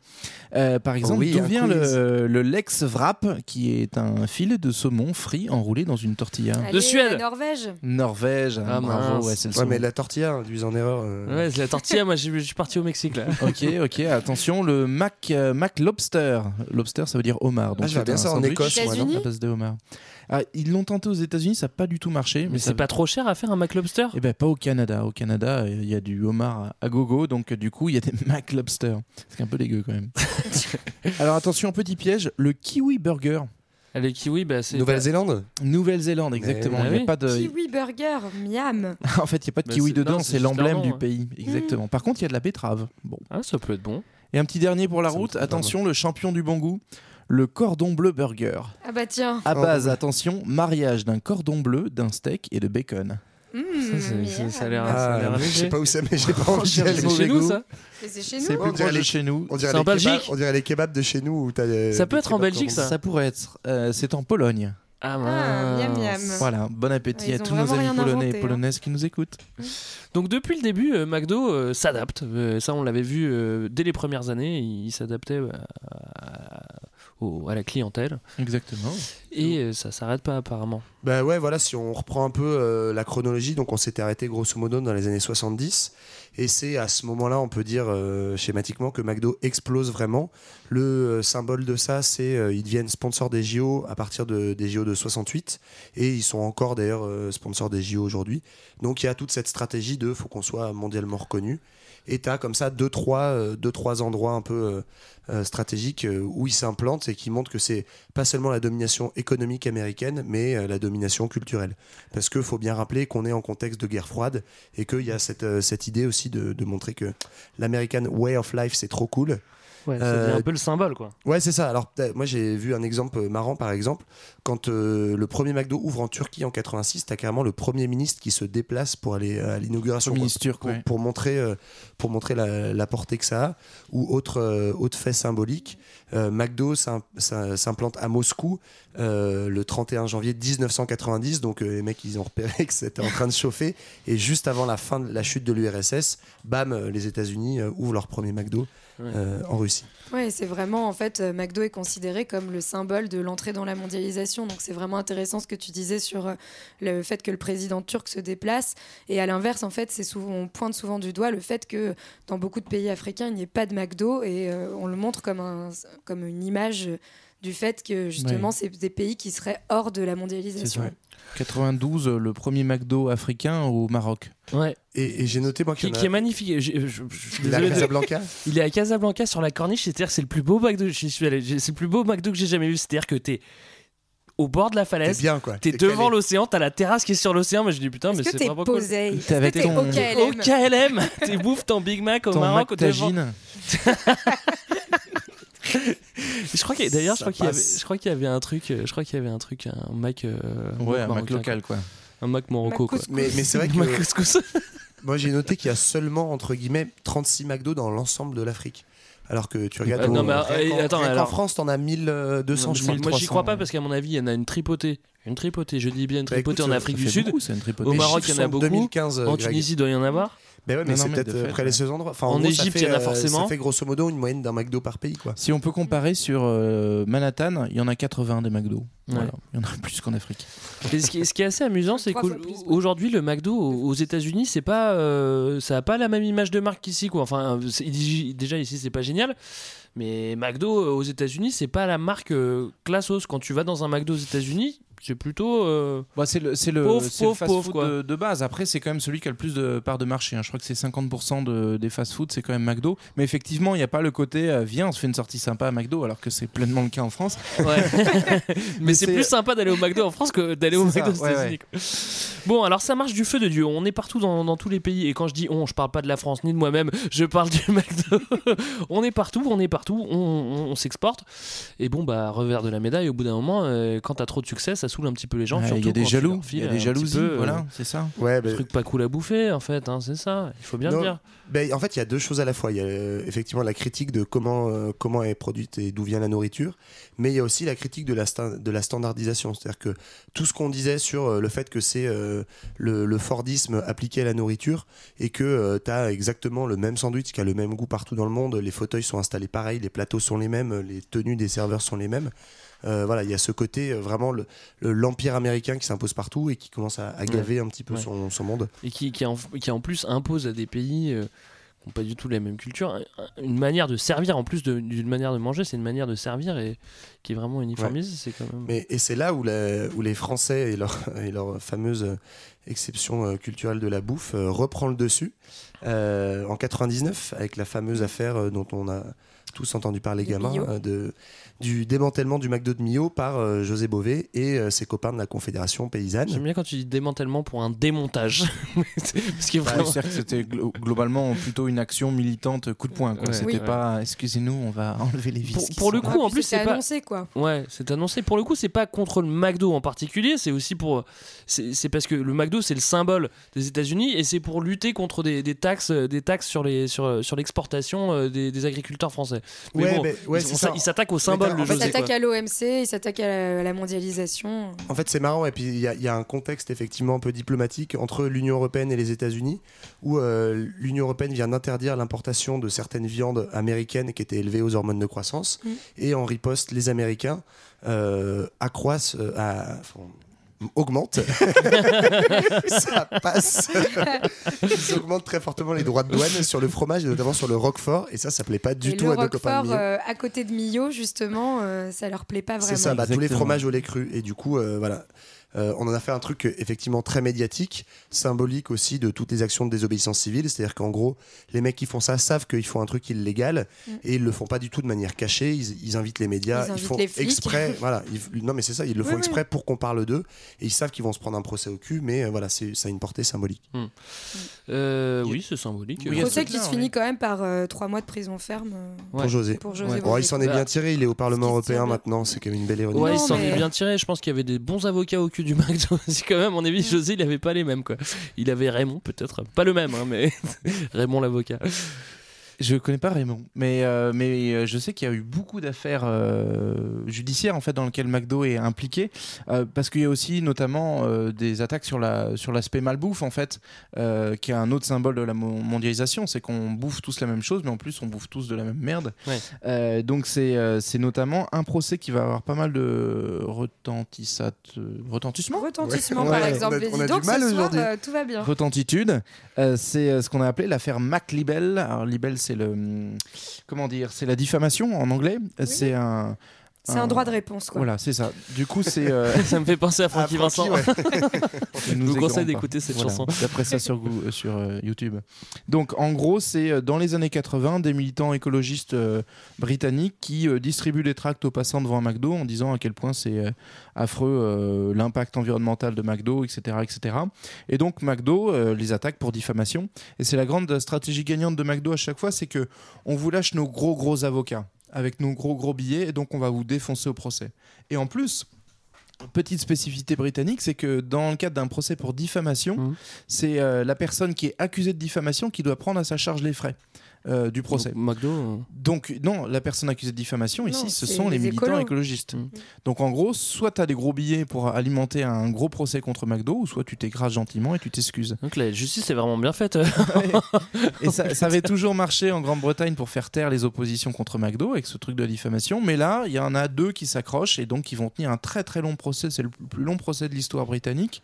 Euh, par exemple, oui, d'où vient le, le Lex Wrap, qui est un filet de saumon frit enroulé dans une tortilla Allez, Suède. Norvège. Norvège. hein, Ah, bravo, ouais, c'est le Ouais, mais la tortilla, induise en erreur. euh, Ouais, c'est la tortilla. Moi, je je suis parti au Mexique là. Ok, ok, attention, le Mac, euh, Mac Lobster. Lobster, ça veut dire homard. Donc Ah, je bien un ça en sandwich Écosse, moi, non à base de homard. Ah, ils l'ont tenté aux États-Unis, ça n'a pas du tout marché. Mais ça c'est pas trop cher à faire un McLobster Eh ben pas au Canada. Au Canada, il y a du homard à gogo, donc euh, du coup il y a des Mac Lobster. C'est un peu dégueu quand même. Alors attention, petit piège, le kiwi burger. Ah, Le kiwi, bah, c'est. Nouvelle-Zélande Nouvelle-Zélande, exactement. Ah Il y a oui. pas de... Kiwi burger, miam. en fait, il n'y a pas de Bah, kiwi dedans, c'est l'emblème du pays. Exactement. Par contre, il y a de la betterave. Bon. Ah, ça peut être bon. Et un petit dernier pour la Ça route. Attention, le champion du bon goût, le cordon bleu burger. Ah bah tiens. À base, attention, mariage d'un cordon bleu, d'un steak et de bacon. Mmh, Ça, a l'air- miam. ça a l'air Ah, je sais pas où c'est, mais j'ai pas envie d'y C'est aller. C'est chez nous ça c'est chez C'est nous. plus proche de chez nous. On dirait, C'est en les kebabs, Belgique on dirait les kebabs de chez nous. Où des- Ça peut être en Belgique, ça Ça pourrait être. euh, c'est en Pologne. Ah, Ah, miam miam. Voilà, bon appétit à tous nos amis polonais inventé, et hein. polonaises qui nous écoutent. Donc depuis le début, euh, McDo euh, s'adapte. Euh, ça, on l'avait vu euh, dès les premières années. Il s'adaptait euh, à la clientèle. Exactement. Et euh, ça s'arrête pas apparemment. Bah ouais, voilà, si on reprend un peu euh, la chronologie, donc on s'était arrêté grosso modo dans les années 70, et c'est à ce moment-là, on peut dire euh, schématiquement, que McDo explose vraiment. Le euh, symbole de ça, c'est euh, ils deviennent sponsors des JO à partir de, des JO de 68, et ils sont encore d'ailleurs sponsors des JO aujourd'hui. Donc il y a toute cette stratégie de faut qu'on soit mondialement reconnu. Et tu as comme ça deux trois, deux, trois endroits un peu stratégiques où ils s'implantent et qui montrent que c'est pas seulement la domination économique américaine, mais euh, la domination culturelle. Parce qu'il faut bien rappeler qu'on est en contexte de guerre froide et qu'il y a cette, euh, cette idée aussi de, de montrer que l'American Way of Life, c'est trop cool. Ouais, ça devient Euh, un peu le symbole quoi. Ouais, c'est ça. Alors, moi, j'ai vu un exemple marrant, par exemple. Quand euh, le premier McDo ouvre en Turquie en 86, t'as carrément le premier ministre qui se déplace pour aller à l'inauguration. Premier quoi. ministre turc, pour, ouais. pour montrer, euh, pour montrer la, la portée que ça a. Ou autre, euh, autre fait symbolique, euh, McDo s'im- s'im- s'implante à Moscou euh, le 31 janvier 1990. Donc, euh, les mecs, ils ont repéré que c'était en train de chauffer. Et juste avant la fin de la chute de l'URSS, bam, euh, les États-Unis euh, ouvrent leur premier McDo euh, en Russie. Ouais, c'est vraiment en fait euh, McDo est considéré comme le symbole de l'entrée dans la mondialisation. Donc c'est vraiment intéressant ce que tu disais sur euh, le fait que le président turc se déplace. Et à l'inverse, en fait, c'est souvent on pointe souvent du doigt le fait que dans beaucoup de pays africains il n'y ait pas de McDo et euh, on le montre comme un comme une image du fait que justement c'est des pays qui seraient hors de la C'est mondialisation. ça. 92, euh, le premier McDo africain au Maroc. Ouais. Et, et j'ai noté, moi, Qui, a- est magnifique. Je- je- je- je suis Il est à Casablanca Il est à Casablanca sur la corniche. C'est-à-dire que c'est le plus beau McDo. C'est le plus beau McDo que j'ai jamais vu. C'est-à-dire que t'es au bord de la falaise. T'es bien, quoi. T'es T'es devant calé. l'océan. T'as la terrasse qui est sur l'océan. Mais je dis putain, mais Est-ce que c'est t'es cool. posé T'es avec t'es ton- au KLM Au KLM, t'es bouffes ton Big Mac au Ton Maroc. Devant-. Je crois qu'il y a- d'ailleurs, je crois qu'il y avait, je crois qu'il y avait un truc, euh, je crois qu'il y avait un truc, un Mac, euh, Ouais, un Mac local, quoi. quoi. un Mac Morocco, quoi. Mais, mais c'est vrai que Mac couscous. moi j'ai noté qu'il y a seulement entre guillemets 36 McDo dans l'ensemble de l'afrique. Alors que tu regardes Euh, en, non, mais, rien euh, attends, rien alors- France, t'en as 1200, Non, je crois. moi j'y crois pas 1300. parce qu'à mon avis, il y en a une tripotée. Une tripotée, je dis bien une Bah, tripotée écoute, en ça- Afrique du Sud. beaucoup, c'est une tripotée. Au Maroc, il y en a beaucoup. 2015, euh, En. Tunisie, il doit y en avoir. Ben ouais, mais c'est peut-être euh, près les ces endroits. Enfin, en, En gros, Égypte, il y en a fait, euh, forcément. Ça fait grosso modo une moyenne d'un McDo par pays, quoi. Si on peut comparer sur euh, Manhattan, il y en a 80 des McDo. Voilà. Il y en a plus qu'en Afrique. Et ce, qui est, ce qui est assez amusant, c'est qu'aujourd'hui, le McDo aux États-Unis, c'est pas, euh, ça a pas la même image de marque qu'ici, quoi. Enfin, déjà ici, c'est pas génial. Mais McDo aux États-Unis, c'est pas la marque euh, classos. Quand tu vas dans un McDo aux États-Unis, c'est plutôt. euh, Bah, c'est le, c'est le, Pauvre, c'est le pauvre, fast-food quoi. de, de base. Après, c'est quand même celui qui a le plus de part de marché. hein. Je crois que c'est 50% de, des fast-food, c'est quand même McDo. Mais effectivement, il n'y a pas le côté euh, viens, on se fait une sortie sympa à McDo, alors que c'est pleinement le cas en France. Ouais. mais c'est plus sympa d'aller au McDo en France que d'aller au McDo aux ouais, États-Unis. Bon, alors ça marche du feu de Dieu. On est partout dans, dans tous les pays. Et quand je dis on, je parle pas de la France ni de moi-même. Je parle du McDo. on est partout, on est partout. On, on- on s'exporte. Et bon, bah, revers de la médaille, au bout d'un moment, euh, quand t'as trop de succès, ça saoule un petit peu les gens. Ouais, Il surtout y a des jaloux, il y a des jalousies, peu, euh, voilà, c'est ça. Ouais, ben, Truc pas cool à bouffer, en fait. hein, c'est ça. Il faut bien Non, le dire. ben, en fait, il y a deux choses à la fois. Il y a euh, effectivement la critique de comment, euh, comment est produite et d'où vient la nourriture, mais il y a aussi la critique de la, sta- de la standardisation. C'est-à-dire que tout ce qu'on disait sur euh, le fait que c'est euh, le, le Fordisme appliqué à la nourriture et que tu as exactement le même sandwich qui a le même goût partout dans le monde, les fauteuils sont installés pareil, les plateaux sont les mêmes, les tenues des serveurs sont les mêmes. Euh, voilà, il y a ce côté euh, vraiment le- le- l'empire américain qui s'impose partout et qui commence à, à gaver un petit peu Ouais. son, son monde. et qui, qui, en, qui en plus impose à des pays euh, qui n'ont pas du tout la même culture un- un- une manière de servir en plus d'une manière de manger c'est une manière de servir et qui est vraiment uniformisée c'est quand même Mais, et c'est là où, la- où les Français et leur, et leur fameuse exception culturelle de la bouffe reprend le dessus. Euh, en 99, avec la fameuse affaire dont on a tous entendu parler De gamin, Millau. euh, de, du démantèlement du McDo de Millau par euh, José Bové et euh, ses copains de la Confédération paysanne. j'aime bien quand tu dis démantèlement pour un démontage parce a Bah, vraiment c'est-à-dire que c'était glo- globalement plutôt une action militante coup de poing. Ouais. C'était Oui. pas excusez-nous, on va enlever les vis. Pour- le coup, là. en plus, c'est pas- annoncé quoi. Ouais, c'est annoncé. Pour le coup, c'est pas contre le McDo en particulier, c'est aussi pour. C'est parce que le McDo, c'est le symbole des États-Unis et c'est pour lutter contre des, des taxes, des taxes sur les sur, sur l'exportation des, des agriculteurs français. Mais Ouais, bon, mais- ouais, ils- ça. s'attaque au symbole, Il José. s'attaque quoi. à l'OMC, il s'attaque à la, à la mondialisation. En fait, c'est marrant, et puis il y, a- il y a un contexte effectivement un peu diplomatique entre l'Union européenne et les États-Unis, où euh, l'Union européenne vient d'interdire l'importation de certaines viandes américaines qui étaient élevées aux hormones de croissance, Mm. et en riposte, les Américains euh, accroissent, euh, à- enfin, augmentent, ça passe, ils augmentent très fortement les droits de douane sur le fromage, et notamment sur le Roquefort, et ça, ça plaît pas du et tout le à nos copains de Roquefort, Millau. euh, à côté de Millau, justement, euh, ça leur plaît pas vraiment. C'est ça, bah, tous les fromages au lait cru. Et du coup, euh, voilà. Euh, on en a fait un truc effectivement très médiatique, symbolique aussi de toutes les actions de désobéissance civile. C'est-à-dire qu'en gros, les mecs qui font ça savent qu'ils font un truc illégal Mm. et ils le font pas du tout de manière cachée. Ils, ils invitent les médias, Ils ils, font les flics. exprès. voilà, ils- non mais c'est ça, ils le Oui, font oui. exprès pour qu'on parle d'eux et ils savent qu'ils vont se prendre un procès au cul. Mais euh, voilà, c'est ça a une portée symbolique. Euh, oui, c'est symbolique. Oui, Procès qui se finit quand même par euh, trois mois de prison ferme. euh, Pour José. Pour José Ouais. Bon, il s'en est Bah, bien tiré. Il est au Parlement européen maintenant. C'est quand même une belle ironie. Ouais, il s'en est bien tiré. Je pense qu'il y avait des bons avocats au cul du McDo aussi quand même. À mon avis, José, il avait pas les mêmes quoi. Il avait Raymond peut-être, pas le même, hein, mais Raymond l'avocat. Je connais pas Raymond, mais, euh, mais euh, je sais qu'il y a eu beaucoup d'affaires euh, judiciaires en fait dans lesquelles McDo est impliqué, euh, parce qu'il y a aussi notamment euh, des attaques sur la sur l'aspect malbouffe en fait, euh, qui est un autre symbole de la mo- mondialisation, c'est qu'on bouffe tous la même chose, mais en plus on bouffe tous de la même merde. Ouais. Euh, donc c'est euh, c'est notamment un procès qui va avoir pas mal de retentissat- retentissement? Retentissement, Ouais. par Ouais, exemple. on a- on a du donc, mal ce soir, aujourd'hui. euh, tout va bien. Retentitude, euh, c'est euh, ce qu'on a appelé l'affaire MacLibel. Alors Libel, c'est le hum, comment dire, c'est la diffamation en anglais. C'est un C'est un droit de réponse, quoi. Voilà, c'est ça. Du coup, c'est euh, Ça me fait penser à Francky Francky, Vincent. ouais. Je vous conseille d'écouter cette chanson. D'après ça sur, euh, sur euh, YouTube. Donc en gros, c'est euh, dans les années 80 des militants écologistes euh, britanniques qui euh, distribuent des tracts aux passants devant un McDo en disant à quel point c'est euh, affreux euh, l'impact environnemental de McDo, etc., etc. Et donc McDo euh, les attaque pour diffamation. Et c'est la grande stratégie gagnante de McDo à chaque fois, c'est que on vous lâche nos gros gros avocats avec nos gros gros billets et donc on va vous défoncer au procès. Et en plus, Petite spécificité britannique, c'est que dans le cadre d'un procès pour diffamation, Mhm. c'est euh, la personne qui est accusée de diffamation qui doit prendre à sa charge les frais euh, du procès. Donc, McDo. euh, Donc non, la personne accusée de diffamation Non, ici, ce sont les, les militants écolos. écologistes. Mhm. Donc en gros, soit tu as des gros billets pour alimenter un gros procès contre McDo, ou soit tu t'écrases gentiment et tu t'excuses. Donc la justice est vraiment bien faite. Et ça, ça avait toujours marché en Grande-Bretagne pour faire taire les oppositions contre McDo avec ce truc de diffamation. Mais là, il y en a deux qui s'accrochent et donc qui vont tenir un très très long procès. C'est le plus long procès de l'histoire britannique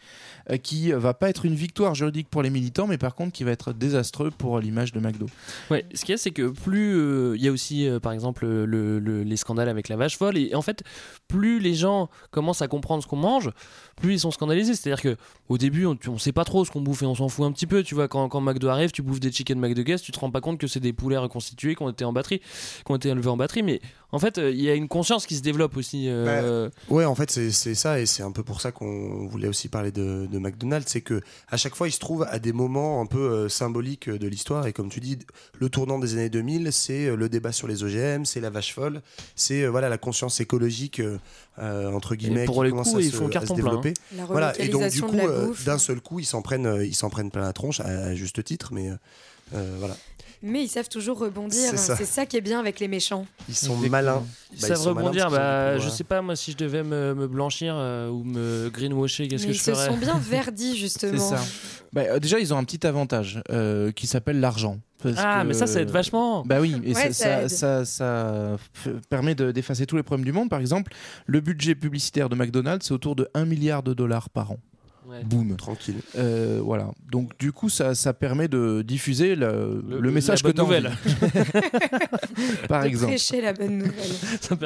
euh, qui va pas être une victoire juridique pour les militants, mais par contre qui va être désastreux pour l'image de McDo. Ouais, ce qu'il y a, c'est que plus euh, il y a aussi, euh, par exemple, le- le- les scandales avec la vache folle, et en fait, plus les gens commencent à comprendre ce qu'on mange, plus ils sont scandalisés. C'est-à-dire que au début, on, on sait pas trop ce qu'on bouffe et on s'en fout un petit peu. Tu vois, quand, quand McDo arrive, tu bouffes des chicken McDo tu te rends pas compte que c'est des poulets reconstitués qui ont été en batterie, qui ont été élevés en batterie. Mais en fait, euh, il y a une conscience qui se développe aussi. euh, Ouais, en fait, c'est ça, et c'est un peu pour ça qu'on voulait aussi parler de, de McDonald's, c'est que à chaque fois, il se trouve à des moments un peu euh, symboliques de l'histoire, et comme tu dis, le tournant des années 2000, c'est euh, le débat sur les OGM, c'est la vache folle, c'est euh, voilà la conscience écologique euh, euh, entre guillemets pour qui les commence coups, à, ils se, carton plein, développer. La Voilà, et donc du coup, euh, d'un seul coup, ils s'en prennent, euh, ils s'en prennent plein la tronche, à, à juste titre, mais euh, voilà, Mais ils savent toujours rebondir. C'est ça. C'est ça qui est bien avec les méchants. ils sont malins. Ils Bah, savent ils sont malins rebondir, du bah, je sais pas, moi, si je devais me, me blanchir euh, ou me greenwasher, qu'est-ce Mais que ils je se ferais? sont bien verdis, C'est justement. ça. Bah, euh, déjà, ils ont un petit avantage euh, qui s'appelle l'argent. Parce Ah, que- mais ça, ça aide vachement. Bah oui, et Ouais, ça, ça ça, permet de- d'effacer tous les problèmes du monde. Par exemple, le budget publicitaire de McDonald's, c'est autour de 1 milliard de dollars par an. Ouais. Boum. Tranquille. Euh, voilà. Donc du coup, ça, ça permet de diffuser le, Le- le message la que bonne tu nouvelle. Par De exemple. prêcher la bonne nouvelle.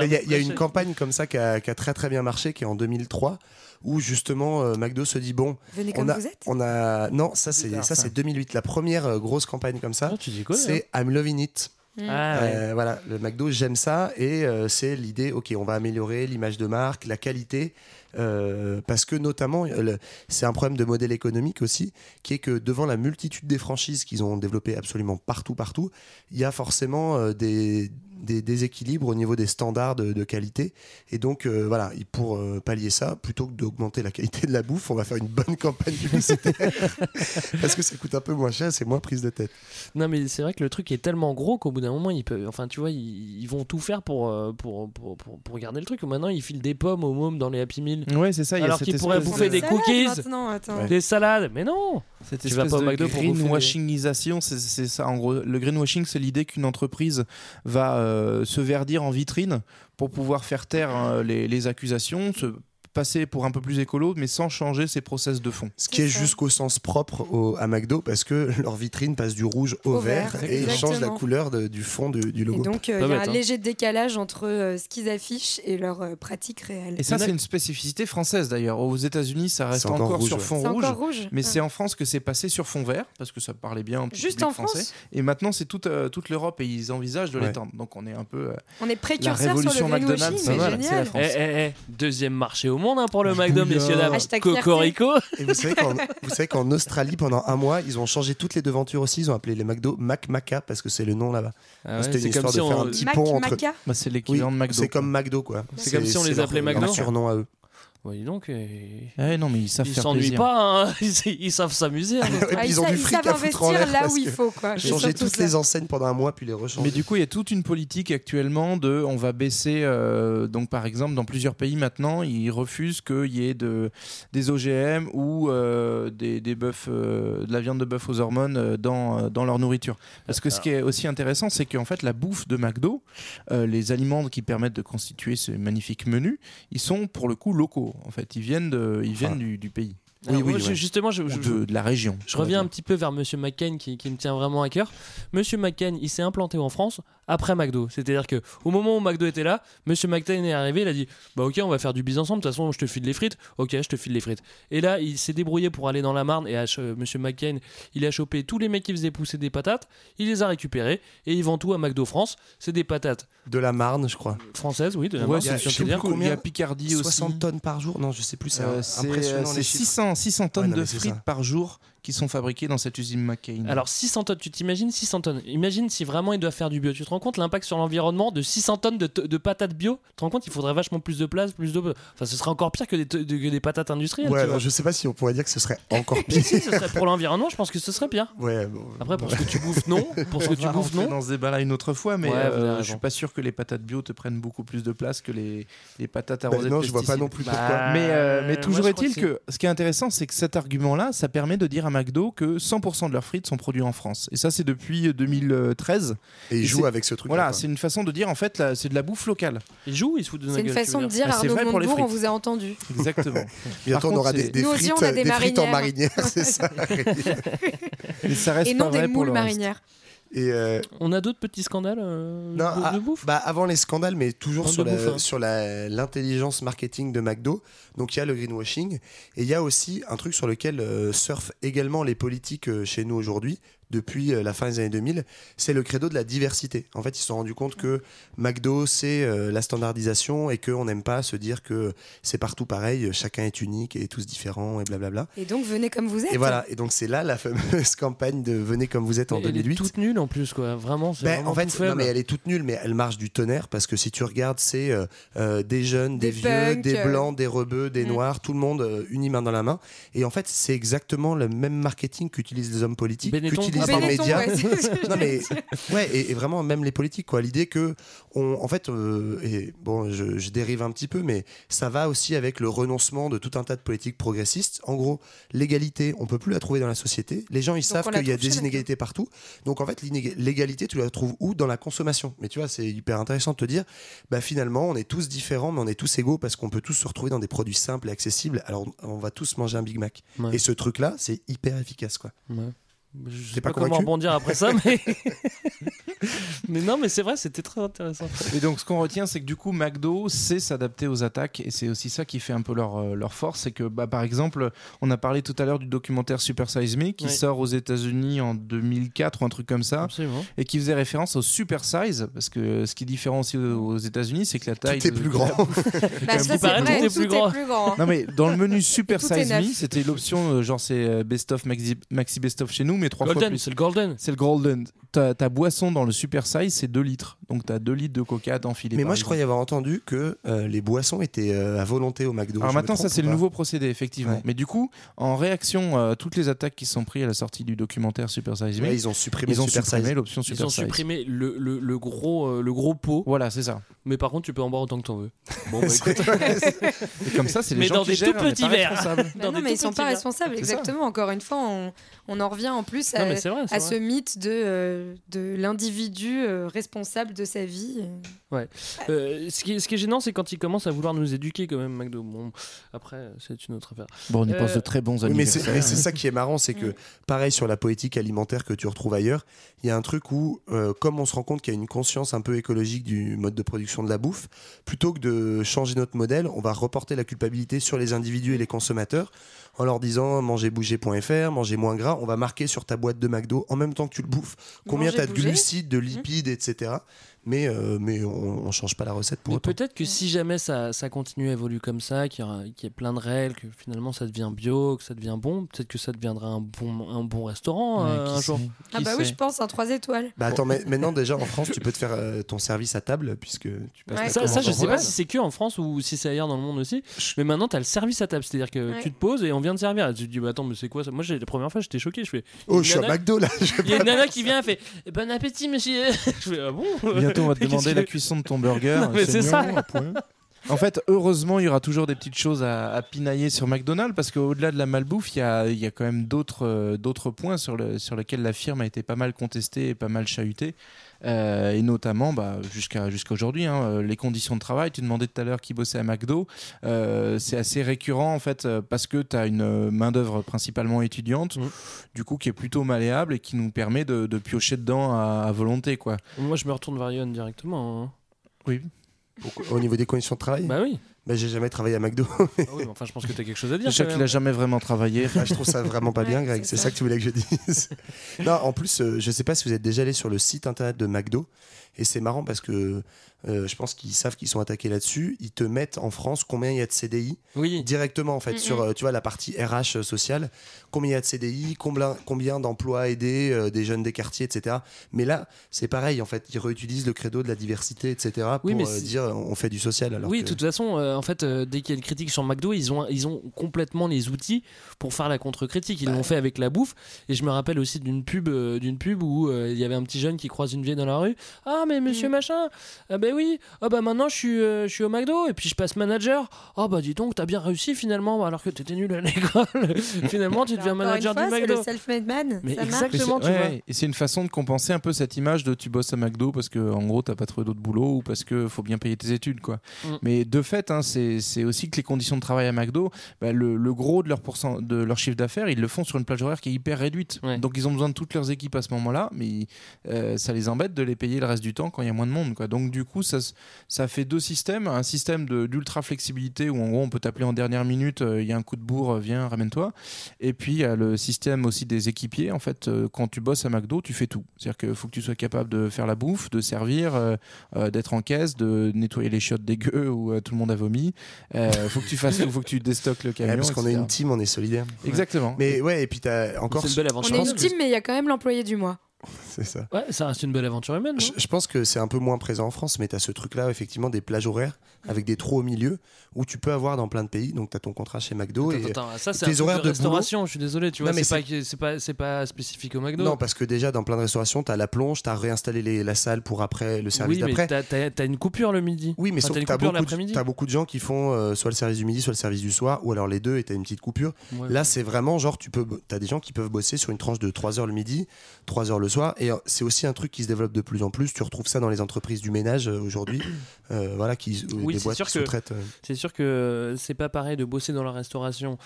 Il y, y a une campagne comme ça qui a, qui a très très bien marché, qui est en 2003, où justement euh, McDo se dit bon, Venez on comme a, vous êtes. on a, non, ça c'est ça c'est 2008, la première euh, grosse campagne comme ça, Ah, tu dis quoi là c'est I'm loving it. Ah, ouais. Euh, voilà, le McDo j'aime ça et euh, c'est l'idée, ok, on va améliorer l'image de marque, la qualité Euh, parce que notamment, euh, le- c'est un problème de modèle économique aussi, qui est que devant la multitude des franchises qu'ils ont développées absolument partout, partout, il y a forcément euh, des, des déséquilibres au niveau des standards de, de qualité. Et donc, euh, voilà, pour euh, pallier ça, plutôt que d'augmenter la qualité de la bouffe, on va faire une bonne campagne publicitaire. parce que ça coûte un peu moins cher, c'est moins prise de tête. Non, mais c'est vrai que le truc est tellement gros qu'au bout d'un moment, ils peuvent, enfin, tu vois, ils, ils vont tout faire pour, euh, pour, pour, pour, pour garder le truc. Maintenant, ils filent des pommes aux mômes dans les Happy Meal. Ouais, c'est ça. il y a Alors qu'ils pourraient bouffer de- des cookies, des salades. Mais non Cette Tu vas espèce pas au de McDo pour bouffer des- greenwashingisation, c'est c'est ça. En gros, le greenwashing, c'est l'idée qu'une entreprise va euh, se verdir en vitrine pour pouvoir faire taire euh, les, accusations, passer pour un peu plus écolo, mais sans changer ses process de fond. Ce qui est jusqu'au sens propre au- à McDo, parce que leur vitrine passe du rouge au, Au vert, vert, et ils changent la exactement. couleur de- du fond du, du Et logo. donc, euh, il y a bête, un hein. léger décalage entre euh, ce qu'ils affichent et leur euh, pratique réelle. Et ça, c'est une spécificité française d'ailleurs. Aux États-Unis, ça reste encore encore, rouge, sur fond rouge, mais Ah. c'est en France que c'est passé sur fond vert parce que ça parlait bien. au Juste en France français. Et maintenant, c'est toute, euh, toute l'Europe et ils envisagent de Ouais. l'étendre. Donc, on est un peu. euh, On est précurseur sur le McDonald's, c'est la génial. France. Eh, eh, eh, Deuxième marché au monde hein, pour le McDo, messieurs, dames. Hashtag. Cocorico. Et vous savez qu'en vous savez qu'en Australie, pendant un mois, ils ont changé toutes les devantures aussi. Ils ont appelé les McDo Mac Maca parce que c'est le nom là-bas. Ah ouais, C'était une c'est comme histoire si de faire on- un petit Mac pont entre. Maca bah, c'est Oui, l'équivalent de McDo. c'est comme McDo quoi. C'est comme si on les leur- appelait leur McDo. surnom à eux. Ouais, dis donc, Ah non, mais ils savent ils faire s'ennuient plaisir. pas, hein. ils, ils savent s'amuser. hein. Et puis Ah, ils ont sa- du fric savent à foutre en investir l'air là parce où il que faut, quoi. C'est Changer surtout toutes ça. les enseignes pendant un mois puis les rechanger. Mais du coup, il y a toute une politique actuellement de, on va baisser, euh, donc par exemple, dans plusieurs pays maintenant, ils refusent qu'il y ait de, des OGM ou euh, des, des bœufs, euh, de la viande de bœuf aux hormones euh, dans, euh, dans leur nourriture. Parce que ce qui est aussi intéressant, c'est qu'en fait, la bouffe de McDo, euh, les aliments qui permettent de constituer ce magnifique menu, ils sont pour le coup locaux. En fait, ils viennent, de, ils viennent du, du pays. Moi, je- justement, je, Ou je- de, de la région. Je reviens dire. un petit peu vers Monsieur McCain qui, qui me tient vraiment à cœur. Monsieur McCain, il s'est implanté en France après McDo. C'est-à-dire que au moment où McDo était là, Monsieur McCain est arrivé, il a dit bah ok, on va faire du bis ensemble. De toute façon, je te file les frites. Ok, je te file les frites. Et là, il s'est débrouillé pour aller dans la Marne et à, euh, Monsieur McCain, il a chopé tous les mecs qui faisaient pousser des patates. Il les a récupérés et il vend tout à McDo France. C'est des patates De la Marne, je crois. françaises, oui, de la Ouais, Marne. Il y a Picardie aussi. 60 tonnes par jour Non, je sais plus. C'est Euh, impressionnant. euh, c'est chiffres. 600, 600 tonnes Ouais, non, de frites ça. par jour qui sont fabriquées dans cette usine McCain. Alors 600 tonnes, tu t'imagines 600 tonnes? Imagine si vraiment ils doivent faire du bio. Tu te rends compte l'impact sur l'environnement de 600 tonnes de, de patates bio? Tu te rends compte il faudrait vachement plus de place, plus de... Enfin ce serait encore pire que des, de- que des patates industrielles. Ouais, tu alors, vois. je sais pas si on pourrait dire que ce serait encore pire. si, ce serait pour l'environnement, je pense que ce serait pire. Ouais, bon, Après pour ce que tu bouffes, non. Pour ce que On tu va bouffes, rentrer non. dans ce débat-là une autre fois, mais Ouais, euh, je suis pas sûr que les patates bio te prennent beaucoup plus de place que les, les patates Ben arrosées non, de je vois pas non plus Bah, pourquoi. Mais, euh, mais toujours est-il que que, ce qui est intéressant, c'est que cet argument-là, ça permet de dire à McDo que 100% de leurs frites sont produits en France. Et ça, c'est depuis 2013. Et ils Et jouent avec ce truc. Voilà, c'est une façon de dire, en fait, c'est de la bouffe locale. Ils jouent, ils se foutent de C'est une façon de dire Ah, c'est Arnaud les Montebourg, on frites. vous a entendu. Exactement. Bientôt, on aura des, des Nous aussi, frites, on a des des frites en marinières. marinière, c'est ça. Mais ça reste Et non pas des vrai pour moules le reste. Et euh, On a d'autres petits scandales euh, Non, de, ah, de bouffe bah, avant les scandales, mais toujours sur, de la- bouffe, hein. sur la- l'intelligence marketing de McDo. Donc il y a le greenwashing et il y a aussi un truc sur lequel euh, surfent également les politiques chez nous aujourd'hui depuis euh, la fin des années 2000, c'est le credo de la diversité. En fait, ils se sont rendus compte que McDo, c'est euh, la standardisation et qu'on n'aime pas se dire que c'est partout pareil, chacun est unique et tous différents et blablabla. Et donc, venez comme vous êtes. Et voilà, et donc c'est là la fameuse campagne de Venez comme vous êtes en Elle est 2008. toute nulle en plus, quoi. Vraiment, c'est Ben, vraiment en fait, non, mais elle est toute nulle, mais elle marche du tonnerre parce que si tu regardes, c'est euh, euh, des jeunes, des, Des vieux, punks, des euh. blancs, des rebeux, des Mm. noirs, tout le monde euh, uni main dans la main. Et en fait, c'est exactement le même marketing qu'utilisent les hommes politiques, qu'utilisent ah, les Benetton, médias. ouais, c'est- non mais ouais, et, et vraiment même les politiques quoi. L'idée que on, en fait, euh, et bon, je, je dérive un petit peu, mais ça va aussi avec le renoncement de tout un tas de politiques progressistes. En gros, l'égalité, on peut plus la trouver dans la société. Les gens ils savent qu'il y a des inégalités partout. Donc en fait, l'égalité, tu la trouves où? Dans la consommation. Mais tu vois, c'est hyper intéressant de te dire, bah finalement, on est tous différents, mais on est tous égaux parce qu'on peut tous se retrouver dans des produits simples et accessibles. Alors on va tous manger un Big Mac. Ouais. Et ce truc-là, c'est hyper efficace, quoi. Ouais. Je sais pas, pas comment rebondir après ça, mais. mais non, mais c'est vrai, c'était très intéressant. Et donc, ce qu'on retient, c'est que du coup, McDo sait s'adapter aux attaques, et c'est aussi ça qui fait un peu leur, euh, leur force. C'est que, bah, par exemple, on a parlé tout à l'heure du documentaire Super Size Me, qui sort aux États-Unis en 2004 ou un truc comme ça, Absolument. et qui faisait référence au Super Size, parce que ce qui est différent aussi aux États-Unis, c'est que la taille. Tout est de- plus grand. Bah, ça, vrai, tout est plus grand. plus grand. Non mais dans le menu Super Size Me, c'était l'option euh, genre c'est euh, Best of Maxi, Maxi Best of chez nous, mais trois fois plus. c'est le Golden. C'est le Golden. Ta, ta boisson dans le Super Size, c'est 2 litres. Donc t'as 2 litres de coca d'enfiler. Mais moi, je croyais avoir entendu que euh, les boissons étaient euh, à volonté au McDo. Alors maintenant, ça c'est le nouveau procédé, effectivement. Ouais. Mais du coup, en réaction à toutes les attaques qui se sont prises à la sortie du documentaire Super Size Me, Ouais, ils ont supprimé ont Super supprimé Size. l'option Ils ont supprimé le, le, le gros, euh, le gros pot, Voilà, c'est ça. mais par contre, tu peux en boire autant que t'en veux. Bon, bah, écoute. Et comme ça, c'est les Mais gens dans qui des gèrent, tout petits pas verres. non, mais ils sont petits pas responsables, exactement. Encore une fois, on, en revient en plus à, vrai, ce mythe de, euh, de l'individu euh, responsable de sa vie. Euh, ce, qui est, ce qui est gênant, c'est quand ils commencent à vouloir nous éduquer quand même, McDo. Bon, après, c'est une autre affaire. Bon, on y Euh, pense de très bons Oui, mais c'est ça qui est marrant, c'est que pareil sur la politique alimentaire que tu retrouves ailleurs, il y a un truc où, euh, comme on se rend compte qu'il y a une conscience un peu écologique du mode de production de la bouffe, plutôt que de changer notre modèle, on va reporter la culpabilité sur les individus et les consommateurs en leur disant mangerbouger.fr, manger moins gras, on va marquer sur ta boîte de McDo en même temps que tu le bouffes. Combien tu as de glucides, de lipides, etc. Mais, euh, mais on, on change pas la recette pour Mais autant. peut-être que si jamais ça, ça continue à évoluer comme ça, qu'il y, aura- qu'il y ait plein de règles, que finalement ça devient bio, que ça devient bon, peut-être que ça deviendra un bon, un bon restaurant Ouais, euh, un jour. Ah Qui bah oui, je pense, un 3 étoiles. Bah attends, mais maintenant déjà en France, tu peux te faire euh, ton service à table puisque tu passes Ouais. la Ça, ça, je en sais pas si c'est que en France ou si c'est ailleurs dans le monde aussi. Mais maintenant, tu as le service à table. C'est-à-dire que Ouais. tu te poses et on vient te servir. Et tu te dis, bah, attends, mais c'est quoi ça? Moi, j'ai- la première fois, j'étais choqué. Je fais, Oh, je suis à McDo là. il y a une nana qui vient, elle fait, bon appétit, monsieur. je fais, ah bon? Bientôt, on va te demander la cuisson de ton burger. Non, mais c'est ça. En fait, heureusement, il y aura toujours des petites choses à, à pinailler sur McDonald's parce qu'au-delà de la malbouffe, il y a, il y a quand même d'autres euh, d'autres points sur, le, sur lesquels la firme a été pas mal contestée et pas mal chahutée. Euh, et notamment bah, jusqu'à jusqu'à aujourd'hui, hein, euh, les conditions de travail. Tu demandais tout à l'heure qui bossait à McDo. Euh, c'est assez récurrent en fait parce que tu as une main-d'œuvre principalement étudiante, du coup qui est plutôt malléable et qui nous permet de, de piocher dedans à, à volonté. quoi. Moi, je me retourne vers Yon directement. hein. Oui. Au niveau des conditions de travail? Bah oui. Bah, j'ai jamais travaillé à McDo. Ah oui, mais enfin, je pense que tu as quelque chose à dire. Déjà quand qu'il a jamais vraiment travaillé. Ah, je trouve ça vraiment pas bien, Greg. c'est C'est ça. ça que tu voulais que je dise. non, en plus, euh, je sais pas si vous êtes déjà allé sur le site internet de McDo. Et c'est marrant parce que euh, je pense qu'ils savent qu'ils sont attaqués là-dessus. Ils te mettent en France combien il y a de CDI Oui. directement en fait sur euh, tu vois la partie RH sociale. Combien il y a de CDI, combien, combien d'emplois aidés, euh, des jeunes des quartiers, etc. Mais là, c'est pareil en fait. Ils réutilisent le credo de la diversité, etc. Pour Oui, mais euh, dire on fait du social. Alors oui, de que- toute façon, euh, en fait, euh, dès qu'il y a une critique sur McDo, ils ont, ils ont complètement les outils pour faire la contre-critique. Ils l'ont fait avec la bouffe. Et je me rappelle aussi d'une pub, euh, d'une pub où euh, il y avait un petit jeune qui croise une vieille dans la rue. Ah, mais monsieur machin, ah ben oui, ah bah maintenant je suis, euh, je suis au McDo et puis je passe manager. Ah bah dis donc, t'as bien réussi finalement alors que t'étais nul à l'école. finalement, tu deviens manager une fois, du c'est McDo. le self-made man. Mais ça exactement. Et c'est- tu vois. ouais, et c'est une façon de compenser un peu cette image de tu bosses à McDo parce que en gros t'as pas trouvé d'autre boulot ou parce que faut bien payer tes études quoi. Mm. Mais de fait, hein, c'est c'est aussi que les conditions de travail à McDo, bah, le, le gros de leur pourcent de leur chiffre d'affaires, ils le font sur une plage horaire qui est hyper réduite. Ouais. Donc ils ont besoin de toutes leurs équipes à ce moment-là, mais euh, ça les embête de les payer le reste du temps quand il y a moins de monde quoi. Donc du coup ça fait deux systèmes, un système d'ultra flexibilité où en gros on peut t'appeler en dernière minute, euh, il y a un coup de bourre, euh, viens ramène-toi. Et puis il y a le système aussi des équipiers. En fait, euh, quand tu bosses à McDo, tu fais tout. C'est-à-dire qu'il faut que tu sois capable de faire la bouffe, de servir, euh, euh, d'être en caisse, de nettoyer les chiottes dégueu où euh, tout le monde a vomi. Euh, faut que tu fasses tout, faut que tu déstockes le Ouais, camion. parce qu'on est une team, on est solidaire. Exactement. Mais ouais, et puis t'as encore. C'est une belle On aventure. est humaine. une team, mais il y a quand même l'employé du mois. C'est ça. Ouais, ça reste une belle aventure humaine. Je, je pense que c'est un peu moins présent en France, mais tu as ce truc-là, effectivement, des plages horaires avec des trous au milieu où tu peux avoir dans plein de pays. Donc, tu as ton contrat chez McDo. Attends, et... attends, ça c'est tes horaires de de restauration, je suis désolé, tu vois, c'est pas, c'est pas, c'est pas spécifique au McDo. Non, parce que déjà, dans plein de restaurations, tu as la plonge, tu as réinstallé les- la salle pour après le service oui, d'après. t'as, t'as- t'as une coupure le midi. Oui, mais Enfin, tu as de- t'as beaucoup de gens qui font euh, soit le service du midi, soit le service du soir, ou alors les deux, et tu as une petite coupure. Ouais, Là, ouais. c'est vraiment genre, tu peux, as des gens qui peuvent bosser sur une tranche de 3 heures le midi, 3 heures le soir, Et euh, c'est aussi un truc qui se développe de plus en plus. Tu retrouves ça dans les entreprises du ménage euh, aujourd'hui, euh, voilà, qui euh, Oui, des c'est boîtes sûr qui que- sous-traitent. euh. C'est sûr que c'est pas pareil de bosser dans la restauration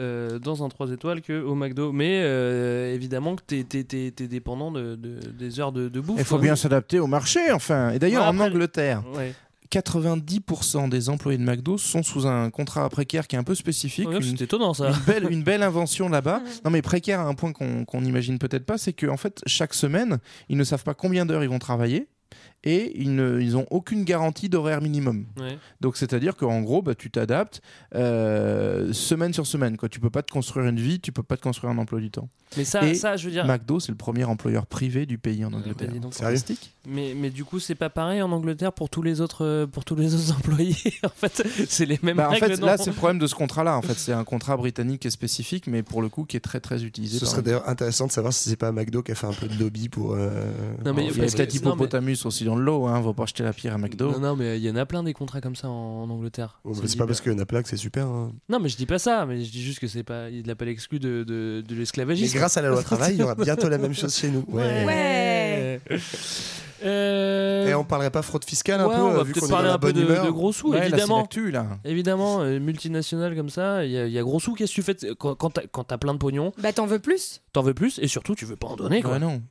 euh, dans un 3 étoiles qu'au McDo. Mais euh, évidemment que t'es, t'es, t'es- t'es dépendant de, de- des heures de, de bouffe. Il faut bien s'adapter au marché, enfin. Et d'ailleurs, Ouais, en Angleterre, Ouais. 90% des employés de McDo sont sous un contrat précaire qui est un peu spécifique. Ouais, c'est étonnant ça. une belle, une belle invention là-bas. Non, mais précaire à un point qu'on qu'on n'imagine peut-être pas, c'est qu'en fait, chaque semaine, ils ne savent pas combien d'heures ils vont travailler et ils n'ont aucune garantie d'horaire minimum. Ouais. Donc, c'est-à-dire qu'en gros, bah, tu t'adaptes euh, semaine sur semaine. Quoi. Tu peux pas te construire une vie, tu peux pas te construire un emploi du temps. Mais ça, Et ça, je veux dire. McDo, c'est le premier employeur privé du pays en Angleterre. bah, dis donc. Fantastique. Mais, mais du coup, c'est pas pareil en Angleterre pour tous les autres, euh, pour tous les autres employés. en fait, c'est les mêmes Bah, en règles. fait, là, c'est le problème de ce contrat-là. En fait, c'est un contrat britannique et spécifique, mais pour le coup, qui est très très utilisé. Ce serait d'ailleurs intéressant de savoir si c'est pas McDo qui a fait un peu de lobby pour. euh, Non, mais Il y a peut-être Hippopotamus aussi dans le lot. Hein. On va pas jeter la pierre à McDo. Non, non, mais il y en a plein des contrats comme ça en, en Angleterre. Oh, bah, C'est pas parce qu'il y en a plein que c'est super. hein. Non, mais je dis pas ça, mais je dis juste que c'est pas, il l'a pas l'exclu de, de, de Mais l'esclavagisme. grâce à la loi travail, il y aura bientôt la même chose chez nous. Ouais. Ouais. Euh, Et on parlerait pas fraude fiscale un ouais, peu, on euh, va vu peut-être dans parler un peu de, gros sous, Ouais, là, évidemment. l'actu, là. Évidemment, euh, multinationale comme ça, il y, a- il y a gros sous. Qu'est-ce que tu fais quand, quand t'as quand t'as plein de pognon Bah t'en veux plus T'en veux plus et surtout tu veux pas en donner quoi. Ouais, non.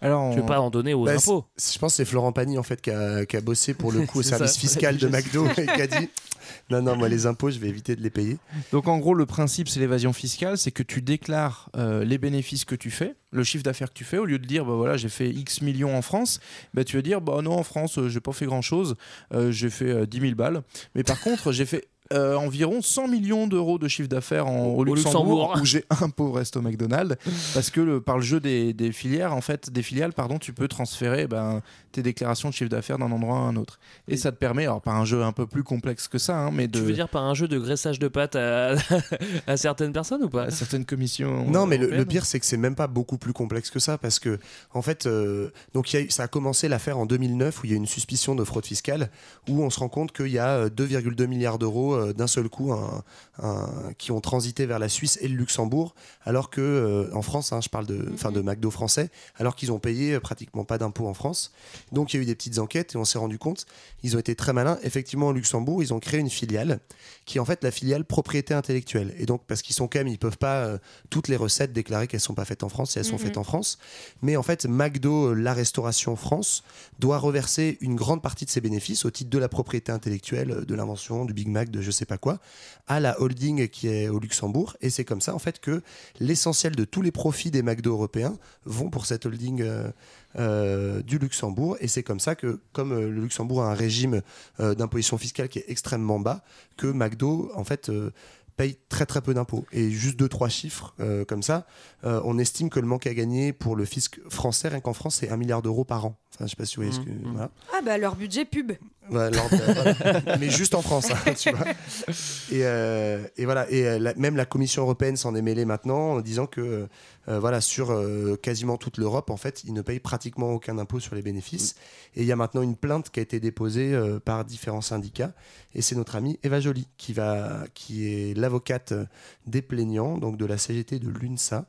Alors, Tu veux on- pas en donner aux Bah, impôts. c'est- Je pense que c'est Florent Pagny en fait qui a, qui a bossé pour le coup au C'est service ça. fiscal de McDo et qui a dit non non moi les impôts je vais éviter de les payer. Donc en gros, le principe, c'est l'évasion fiscale, c'est que tu déclares euh, les bénéfices que tu fais, le chiffre d'affaires que tu fais, au lieu de dire, bah voilà, j'ai fait X millions en France, bah tu vas dire, bah non, en France, euh, j'ai pas fait grand-chose, euh, j'ai fait euh, 10 000 balles, mais par contre, j'ai fait euh, environ 100 millions d'euros de chiffre d'affaires en- au, Au Luxembourg, Luxembourg. où j'ai un pauvre resto McDonald's, parce que le, par le jeu des, des filières, en fait, des filiales, pardon, tu peux transférer ben, tes déclarations de chiffre d'affaires d'un endroit à un autre. Et ça te permet, alors pas un jeu un peu plus complexe que ça, hein, mais de Tu veux dire par un jeu de graissage de pâtes à, à certaines personnes ou pas? À certaines commissions. Non, mais le, pire, c'est que c'est même pas beaucoup plus complexe que ça, parce que, en fait, euh, donc y a ça a commencé l'affaire en 2009, où il y a une suspicion de fraude fiscale, où on se rend compte qu'il y a euh, 2,2 milliards d'euros euh, d'un seul coup un- un- qui ont transité vers la Suisse et le Luxembourg, alors que euh, en France, hein, je parle de, enfin de McDo français, alors qu'ils ont payé euh, pratiquement pas d'impôts en France. Donc il y a eu des petites enquêtes et on s'est rendu compte, ils ont été très malins. Effectivement, au Luxembourg, ils ont créé une filiale qui est en fait la filiale propriété intellectuelle. Et donc, parce qu'ils sont quand même, ils peuvent pas euh, toutes les recettes déclarer qu'elles sont pas faites en France si elles sont Mhm. faites en France. Mais en fait, McDo, la restauration France, doit reverser une grande partie de ses bénéfices au titre de la propriété intellectuelle, de l'invention, du Big Mac, de je sais pas quoi, à la holding qui est au Luxembourg. Et c'est comme ça, en fait, que l'essentiel de tous les profits des McDo européens vont pour cette holding. euh, euh, du Luxembourg et c'est comme ça que comme euh, le Luxembourg a un régime euh, d'imposition fiscale qui est extrêmement bas que McDo en fait euh, paye très très peu d'impôts et juste deux trois chiffres euh, comme ça euh, on estime que le manque à gagner pour le fisc français rien qu'en France c'est un milliard d'euros par an enfin je sais pas si vous voyez ce que Mhm. voilà. Ah bah leur budget pub. Ouais, voilà. mais juste en France, hein, tu vois. Et, euh, et voilà, et euh, la- même la Commission européenne s'en est mêlée maintenant en disant que euh, voilà, sur euh, quasiment toute l'Europe, en fait, ils ne payent pratiquement aucun impôt sur les bénéfices. Et il y a maintenant une plainte qui a été déposée par différents syndicats, et c'est notre amie Eva Joly qui va, qui est l'avocate des plaignants, donc de la CGT de l'UNSA.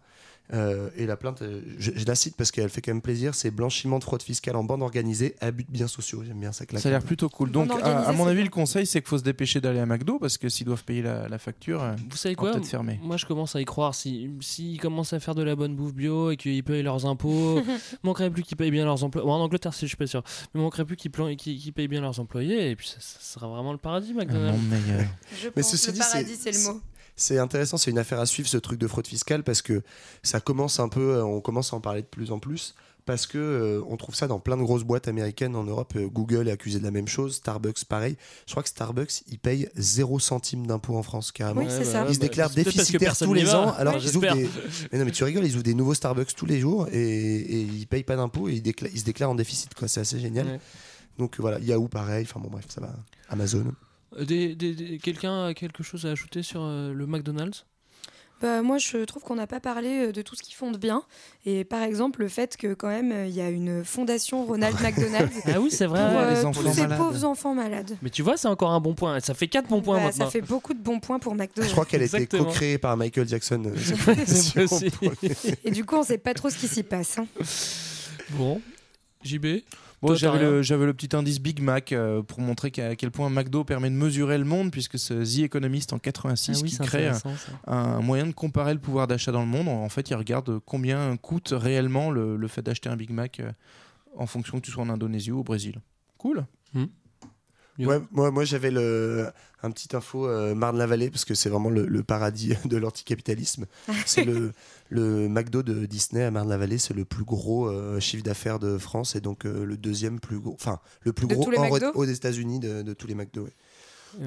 Euh, et la plainte, euh, je, je la cite parce qu'elle fait quand même plaisir, c'est blanchiment de fraude fiscale en bande organisée, abus de biens sociaux. J'aime bien ça. claque Ça a l'air plutôt cool. Donc, à, à mon avis, bien. le conseil, c'est qu'il faut se dépêcher d'aller à McDo parce que s'ils doivent payer la, la facture, euh, Vous savez quoi peut-être fermer. Moi, je commence à y croire. S'ils si, s'ils commencent à faire de la bonne bouffe bio et qu'ils payent leurs impôts, manquerait plus qu'ils payent bien leurs employés. Bon, en Angleterre, si je suis pas sûr. Mais manquerait plus qu'ils qu'ils- qu'ils payent bien leurs employés et puis ça, ça sera vraiment le paradis, Un McDonald's. monde meilleur. Je Mais pense ceci le dit, paradis c'est le mot. C'est intéressant, c'est une affaire à suivre ce truc de fraude fiscale parce que ça commence un peu, euh, on commence à en parler de plus en plus parce que euh, on trouve ça dans plein de grosses boîtes américaines en Europe. Euh, Google est accusé de la même chose, Starbucks pareil. Je crois que Starbucks il paye 0 centime d'impôt en France carrément. Oui, c'est ça. Ils se déclarent c'est peut-être parce que déficitaires tous les ans, alors Ouais, qu'ils ouvrent des... Mais non, mais tu rigoles, ils ouvrent des nouveaux Starbucks tous les jours et, et ils payent pas d'impôts et ils, décla- ils se déclarent en déficit, quoi. C'est assez génial. Ouais. Donc voilà, Yahoo pareil, enfin bon bref, ça va. Amazon. Des- des- des- Quelqu'un a quelque chose à ajouter sur euh, le McDonald's? Bah, moi, je trouve qu'on n'a pas parlé euh, de tout ce qu'ils font de bien. Et par exemple, le fait que quand même, euh, il y a une fondation Ronald McDonald Ah oui, c'est pour vrai. euh, les tous enfants ces malades. pauvres enfants malades. Mais tu vois, c'est encore un bon point. Ça fait 4 bons points Bah, maintenant. ça fait beaucoup de bons points pour McDo. Je crois qu'elle a été co-créée par Michael Jackson. euh, pour- Et du coup, on sait pas trop ce qui s'y passe. hein. Bon, JB J'avais le, j'avais le petit indice Big Mac euh, pour montrer à quel point McDo permet de mesurer le monde, puisque c'est The Economist en 86 Ah oui, qui crée un, moyen de comparer le pouvoir d'achat dans le monde. En fait, il regarde combien coûte réellement le, le fait d'acheter un Big Mac euh, en fonction que tu sois en Indonésie ou au Brésil. Cool. Ouais, moi, moi j'avais le, un petit info euh, Marne-la-Vallée, parce que c'est vraiment le, le paradis de l'anticapitalisme. C'est le, le McDo de Disney à Marne-la-Vallée, c'est le plus gros euh, chiffre d'affaires de France et donc euh, le deuxième plus gros, enfin le plus De gros hors- aux États-Unis de, de tous les McDo. ouais.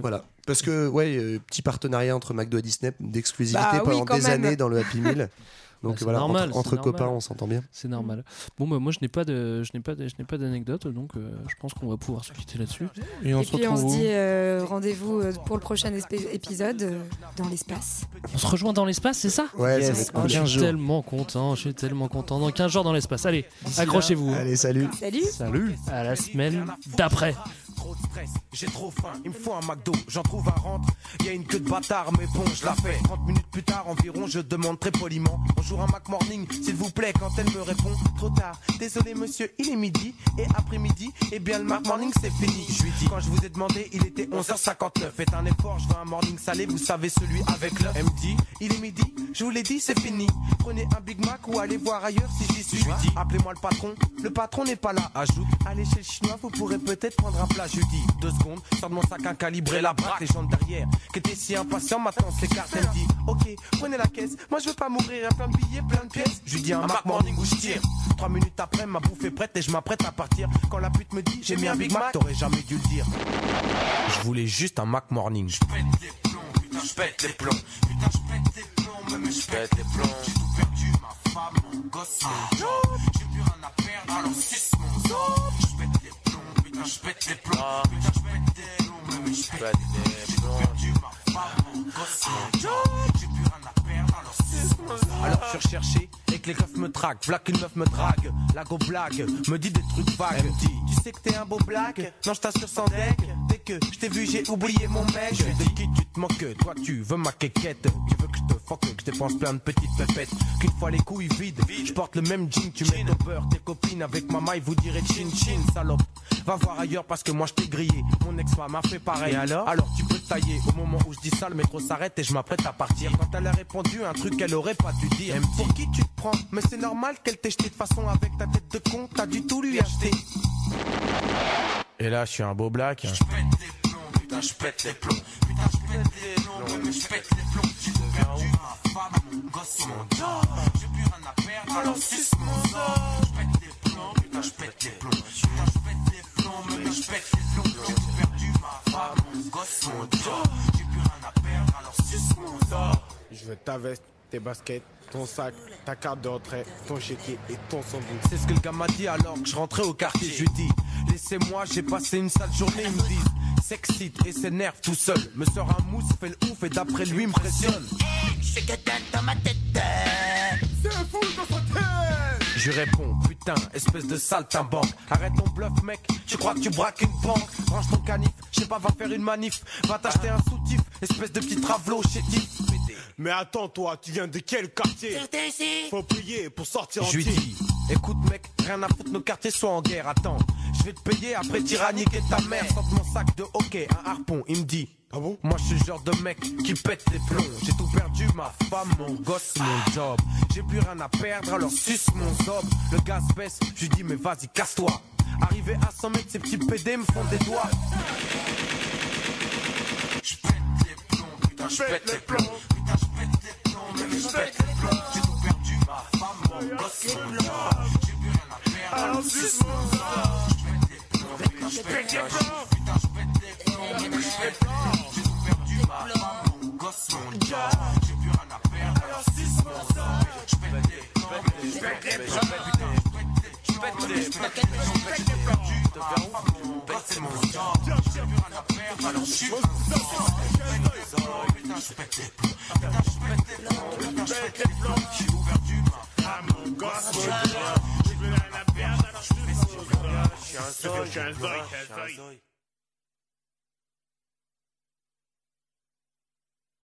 Voilà, parce que ouais, euh, petit partenariat entre McDo et Disney d'exclusivité Bah pendant des même. années dans le Happy Meal. Donc Bah, c'est voilà, normal, entre, c'est entre normal. copains, on s'entend bien. C'est normal. Bon, bah, moi, je n'ai pas de, je n'ai pas, de, je n'ai pas d'anecdote, donc euh, je pense qu'on va pouvoir se quitter là-dessus. Et on Et puis on se dit euh, rendez-vous euh, pour le prochain épisode euh, dans l'espace. On se rejoint dans l'espace, c'est ça? Ouais, ça Yes. va être Oh, cool. je 15 suis tellement content, je suis tellement content. Dans 15 jours dans l'espace. Allez, D'ici accrochez-vous. là, Allez, salut. Salut Salut. À la semaine d'après. Trop de stress, j'ai trop faim, il me faut un McDo, j'en trouve un rentre. Il y a une queue de bâtard, mais bon, je la fais. 30 minutes plus tard environ, je demande très poliment Bonjour un Mac Morning, s'il vous plaît, quand elle me répond Trop tard, désolé monsieur, il est midi. Et après-midi, eh bien le Mac Morning c'est fini. Je lui dis, quand je vous ai demandé, il était 11h59. Faites un effort, je veux un morning salé, vous savez celui avec l'œuf. Elle me dit, il est midi, je vous l'ai dit, c'est fini. Prenez un Big Mac ou allez voir ailleurs si j'y suis. Je lui dis, appelez-moi le patron, le patron n'est pas là. Ajoute, allez chez le chinois, vous pourrez peut-être prendre un plat. Je lui dis, deux secondes, sors de mon sac un calibre et la braque. Les gens de derrière, qui étaient si impatients, maintenant s'écartent. Elle me dit, ok, prenez la caisse, moi je veux pas mourir, a plein de billets, plein de pièces. Je lui dis, un Mac Morning où je tire. Trois minutes après, ma bouffe est prête et je m'apprête à partir. Quand la pute me dit, j'ai mis un Big Mac, t'aurais jamais dû le dire. Je voulais juste un Mac Morning. Je pète les plombs, putain, je pète les plombs. Putain, je pète les plombs, mais je pète les plombs. J'ai tout perdu, ma femme, mon gosse, mon job. J'ai plus rien à perdre, alors suce mon zob. Je pète je pète les plombs. Putain, je pète les plombs, je pète les plombs. J'ai perdu, ma femme, mon gosse, mon job. J'ai plus rien à perdre, alors zob. Alors je suis recherché et que les keufs me traquent. V'là qu'une meuf me drague. La go blague me dit des trucs vagues. Elle me dit, tu sais que t'es un beau blague. Non, je t'assure sans deck. Dès que je t'ai vu, j'ai oublié mon mec. Je de qui tu te moques? Toi, tu veux ma quéquette. Tu veux que je te fuck, que je dépense plein de petites pépettes. Qu'une fois les couilles vides, je porte le même jean. Tu mets au beurre, tes copines avec ma maille, vous direz chin chin, salope. Va voir ailleurs parce que moi je t'ai grillé. Mon ex-femme a fait pareil. Et alors? Alors tu peux tailler. Au moment où je dis ça, le métro s'arrête et je m'apprête à partir. Quand elle a répondu un truc qu'elle aurait pas dû dire. Pour qui tu te prends? Mais c'est normal qu'elle t'ait jeté de façon avec ta tête de con. T'as du tout lui acheter. Et là, je suis un beau black. Je pète les plombs, putain, je pète les plombs. Putain, je pète les plombs, mais je pète les plombs. J'ai perdu, ma femme, mon gosse, mon job. J'ai plus rien à perdre, alors suce mon sort. Je pète les plombs, putain, je pète les plombs. Putain, je pète les plombs, mais je pète les plombs. J'ai perdu, ma femme, mon gosse, mon job. J'ai plus rien à perdre, alors suce mon sort. Je veux ta veste, tes baskets, ton sac, ta carte de retrait, ton chéquier et ton sandwich. C'est ce que le gars m'a dit alors que je rentrais au quartier. Je lui dis, laissez-moi, j'ai passé une sale journée. Ils me disent, s'excite et s'énerve tout seul. Me sort un mousse, fait le ouf et d'après lui impressionne. C'est que t'as dans ma tête. C'est fou dans sa tête Je réponds, putain, espèce de saltimbanque. Arrête ton bluff, mec, tu crois que tu braques une banque? Range ton canif, je sais pas, va faire une manif. Va t'acheter un soutif, espèce de petit travelot chétif. Mais attends, toi, tu viens de quel quartier Faut prier pour sortir Je lui dis, écoute mec, rien à foutre, nos quartiers sont en guerre, attends. Je vais te payer après tyranniquer ta mère. Sorte mon sac de hockey, un harpon, il me dit. Ah bon Moi je suis le genre de mec qui pète les plombs. J'ai tout perdu, ma femme, mon gosse, mon job. J'ai plus rien à perdre, alors suce mon zob. Le gaz baisse, je lui dis mais vas-y, casse-toi. Arrivé à 100 mètres, ces petits PD me font des doigts. Je pète les plombs, putain, je pète les plombs. Putain, J'ai tout perdu, ma femme, mon gosse, mon job. J'ai plus rien à perdre, alors suce mon. Je les plombs, je pète. Putain, je les plombs, mais je pète. J'ai tout perdu, ma femme, mon gosse, mon job. J'ai plus rien à perdre, alors suce mon les plombs, plombs. Les je pète les plombs. J'ai perdu, ma femme, mon je je suis un zoï, je suis un.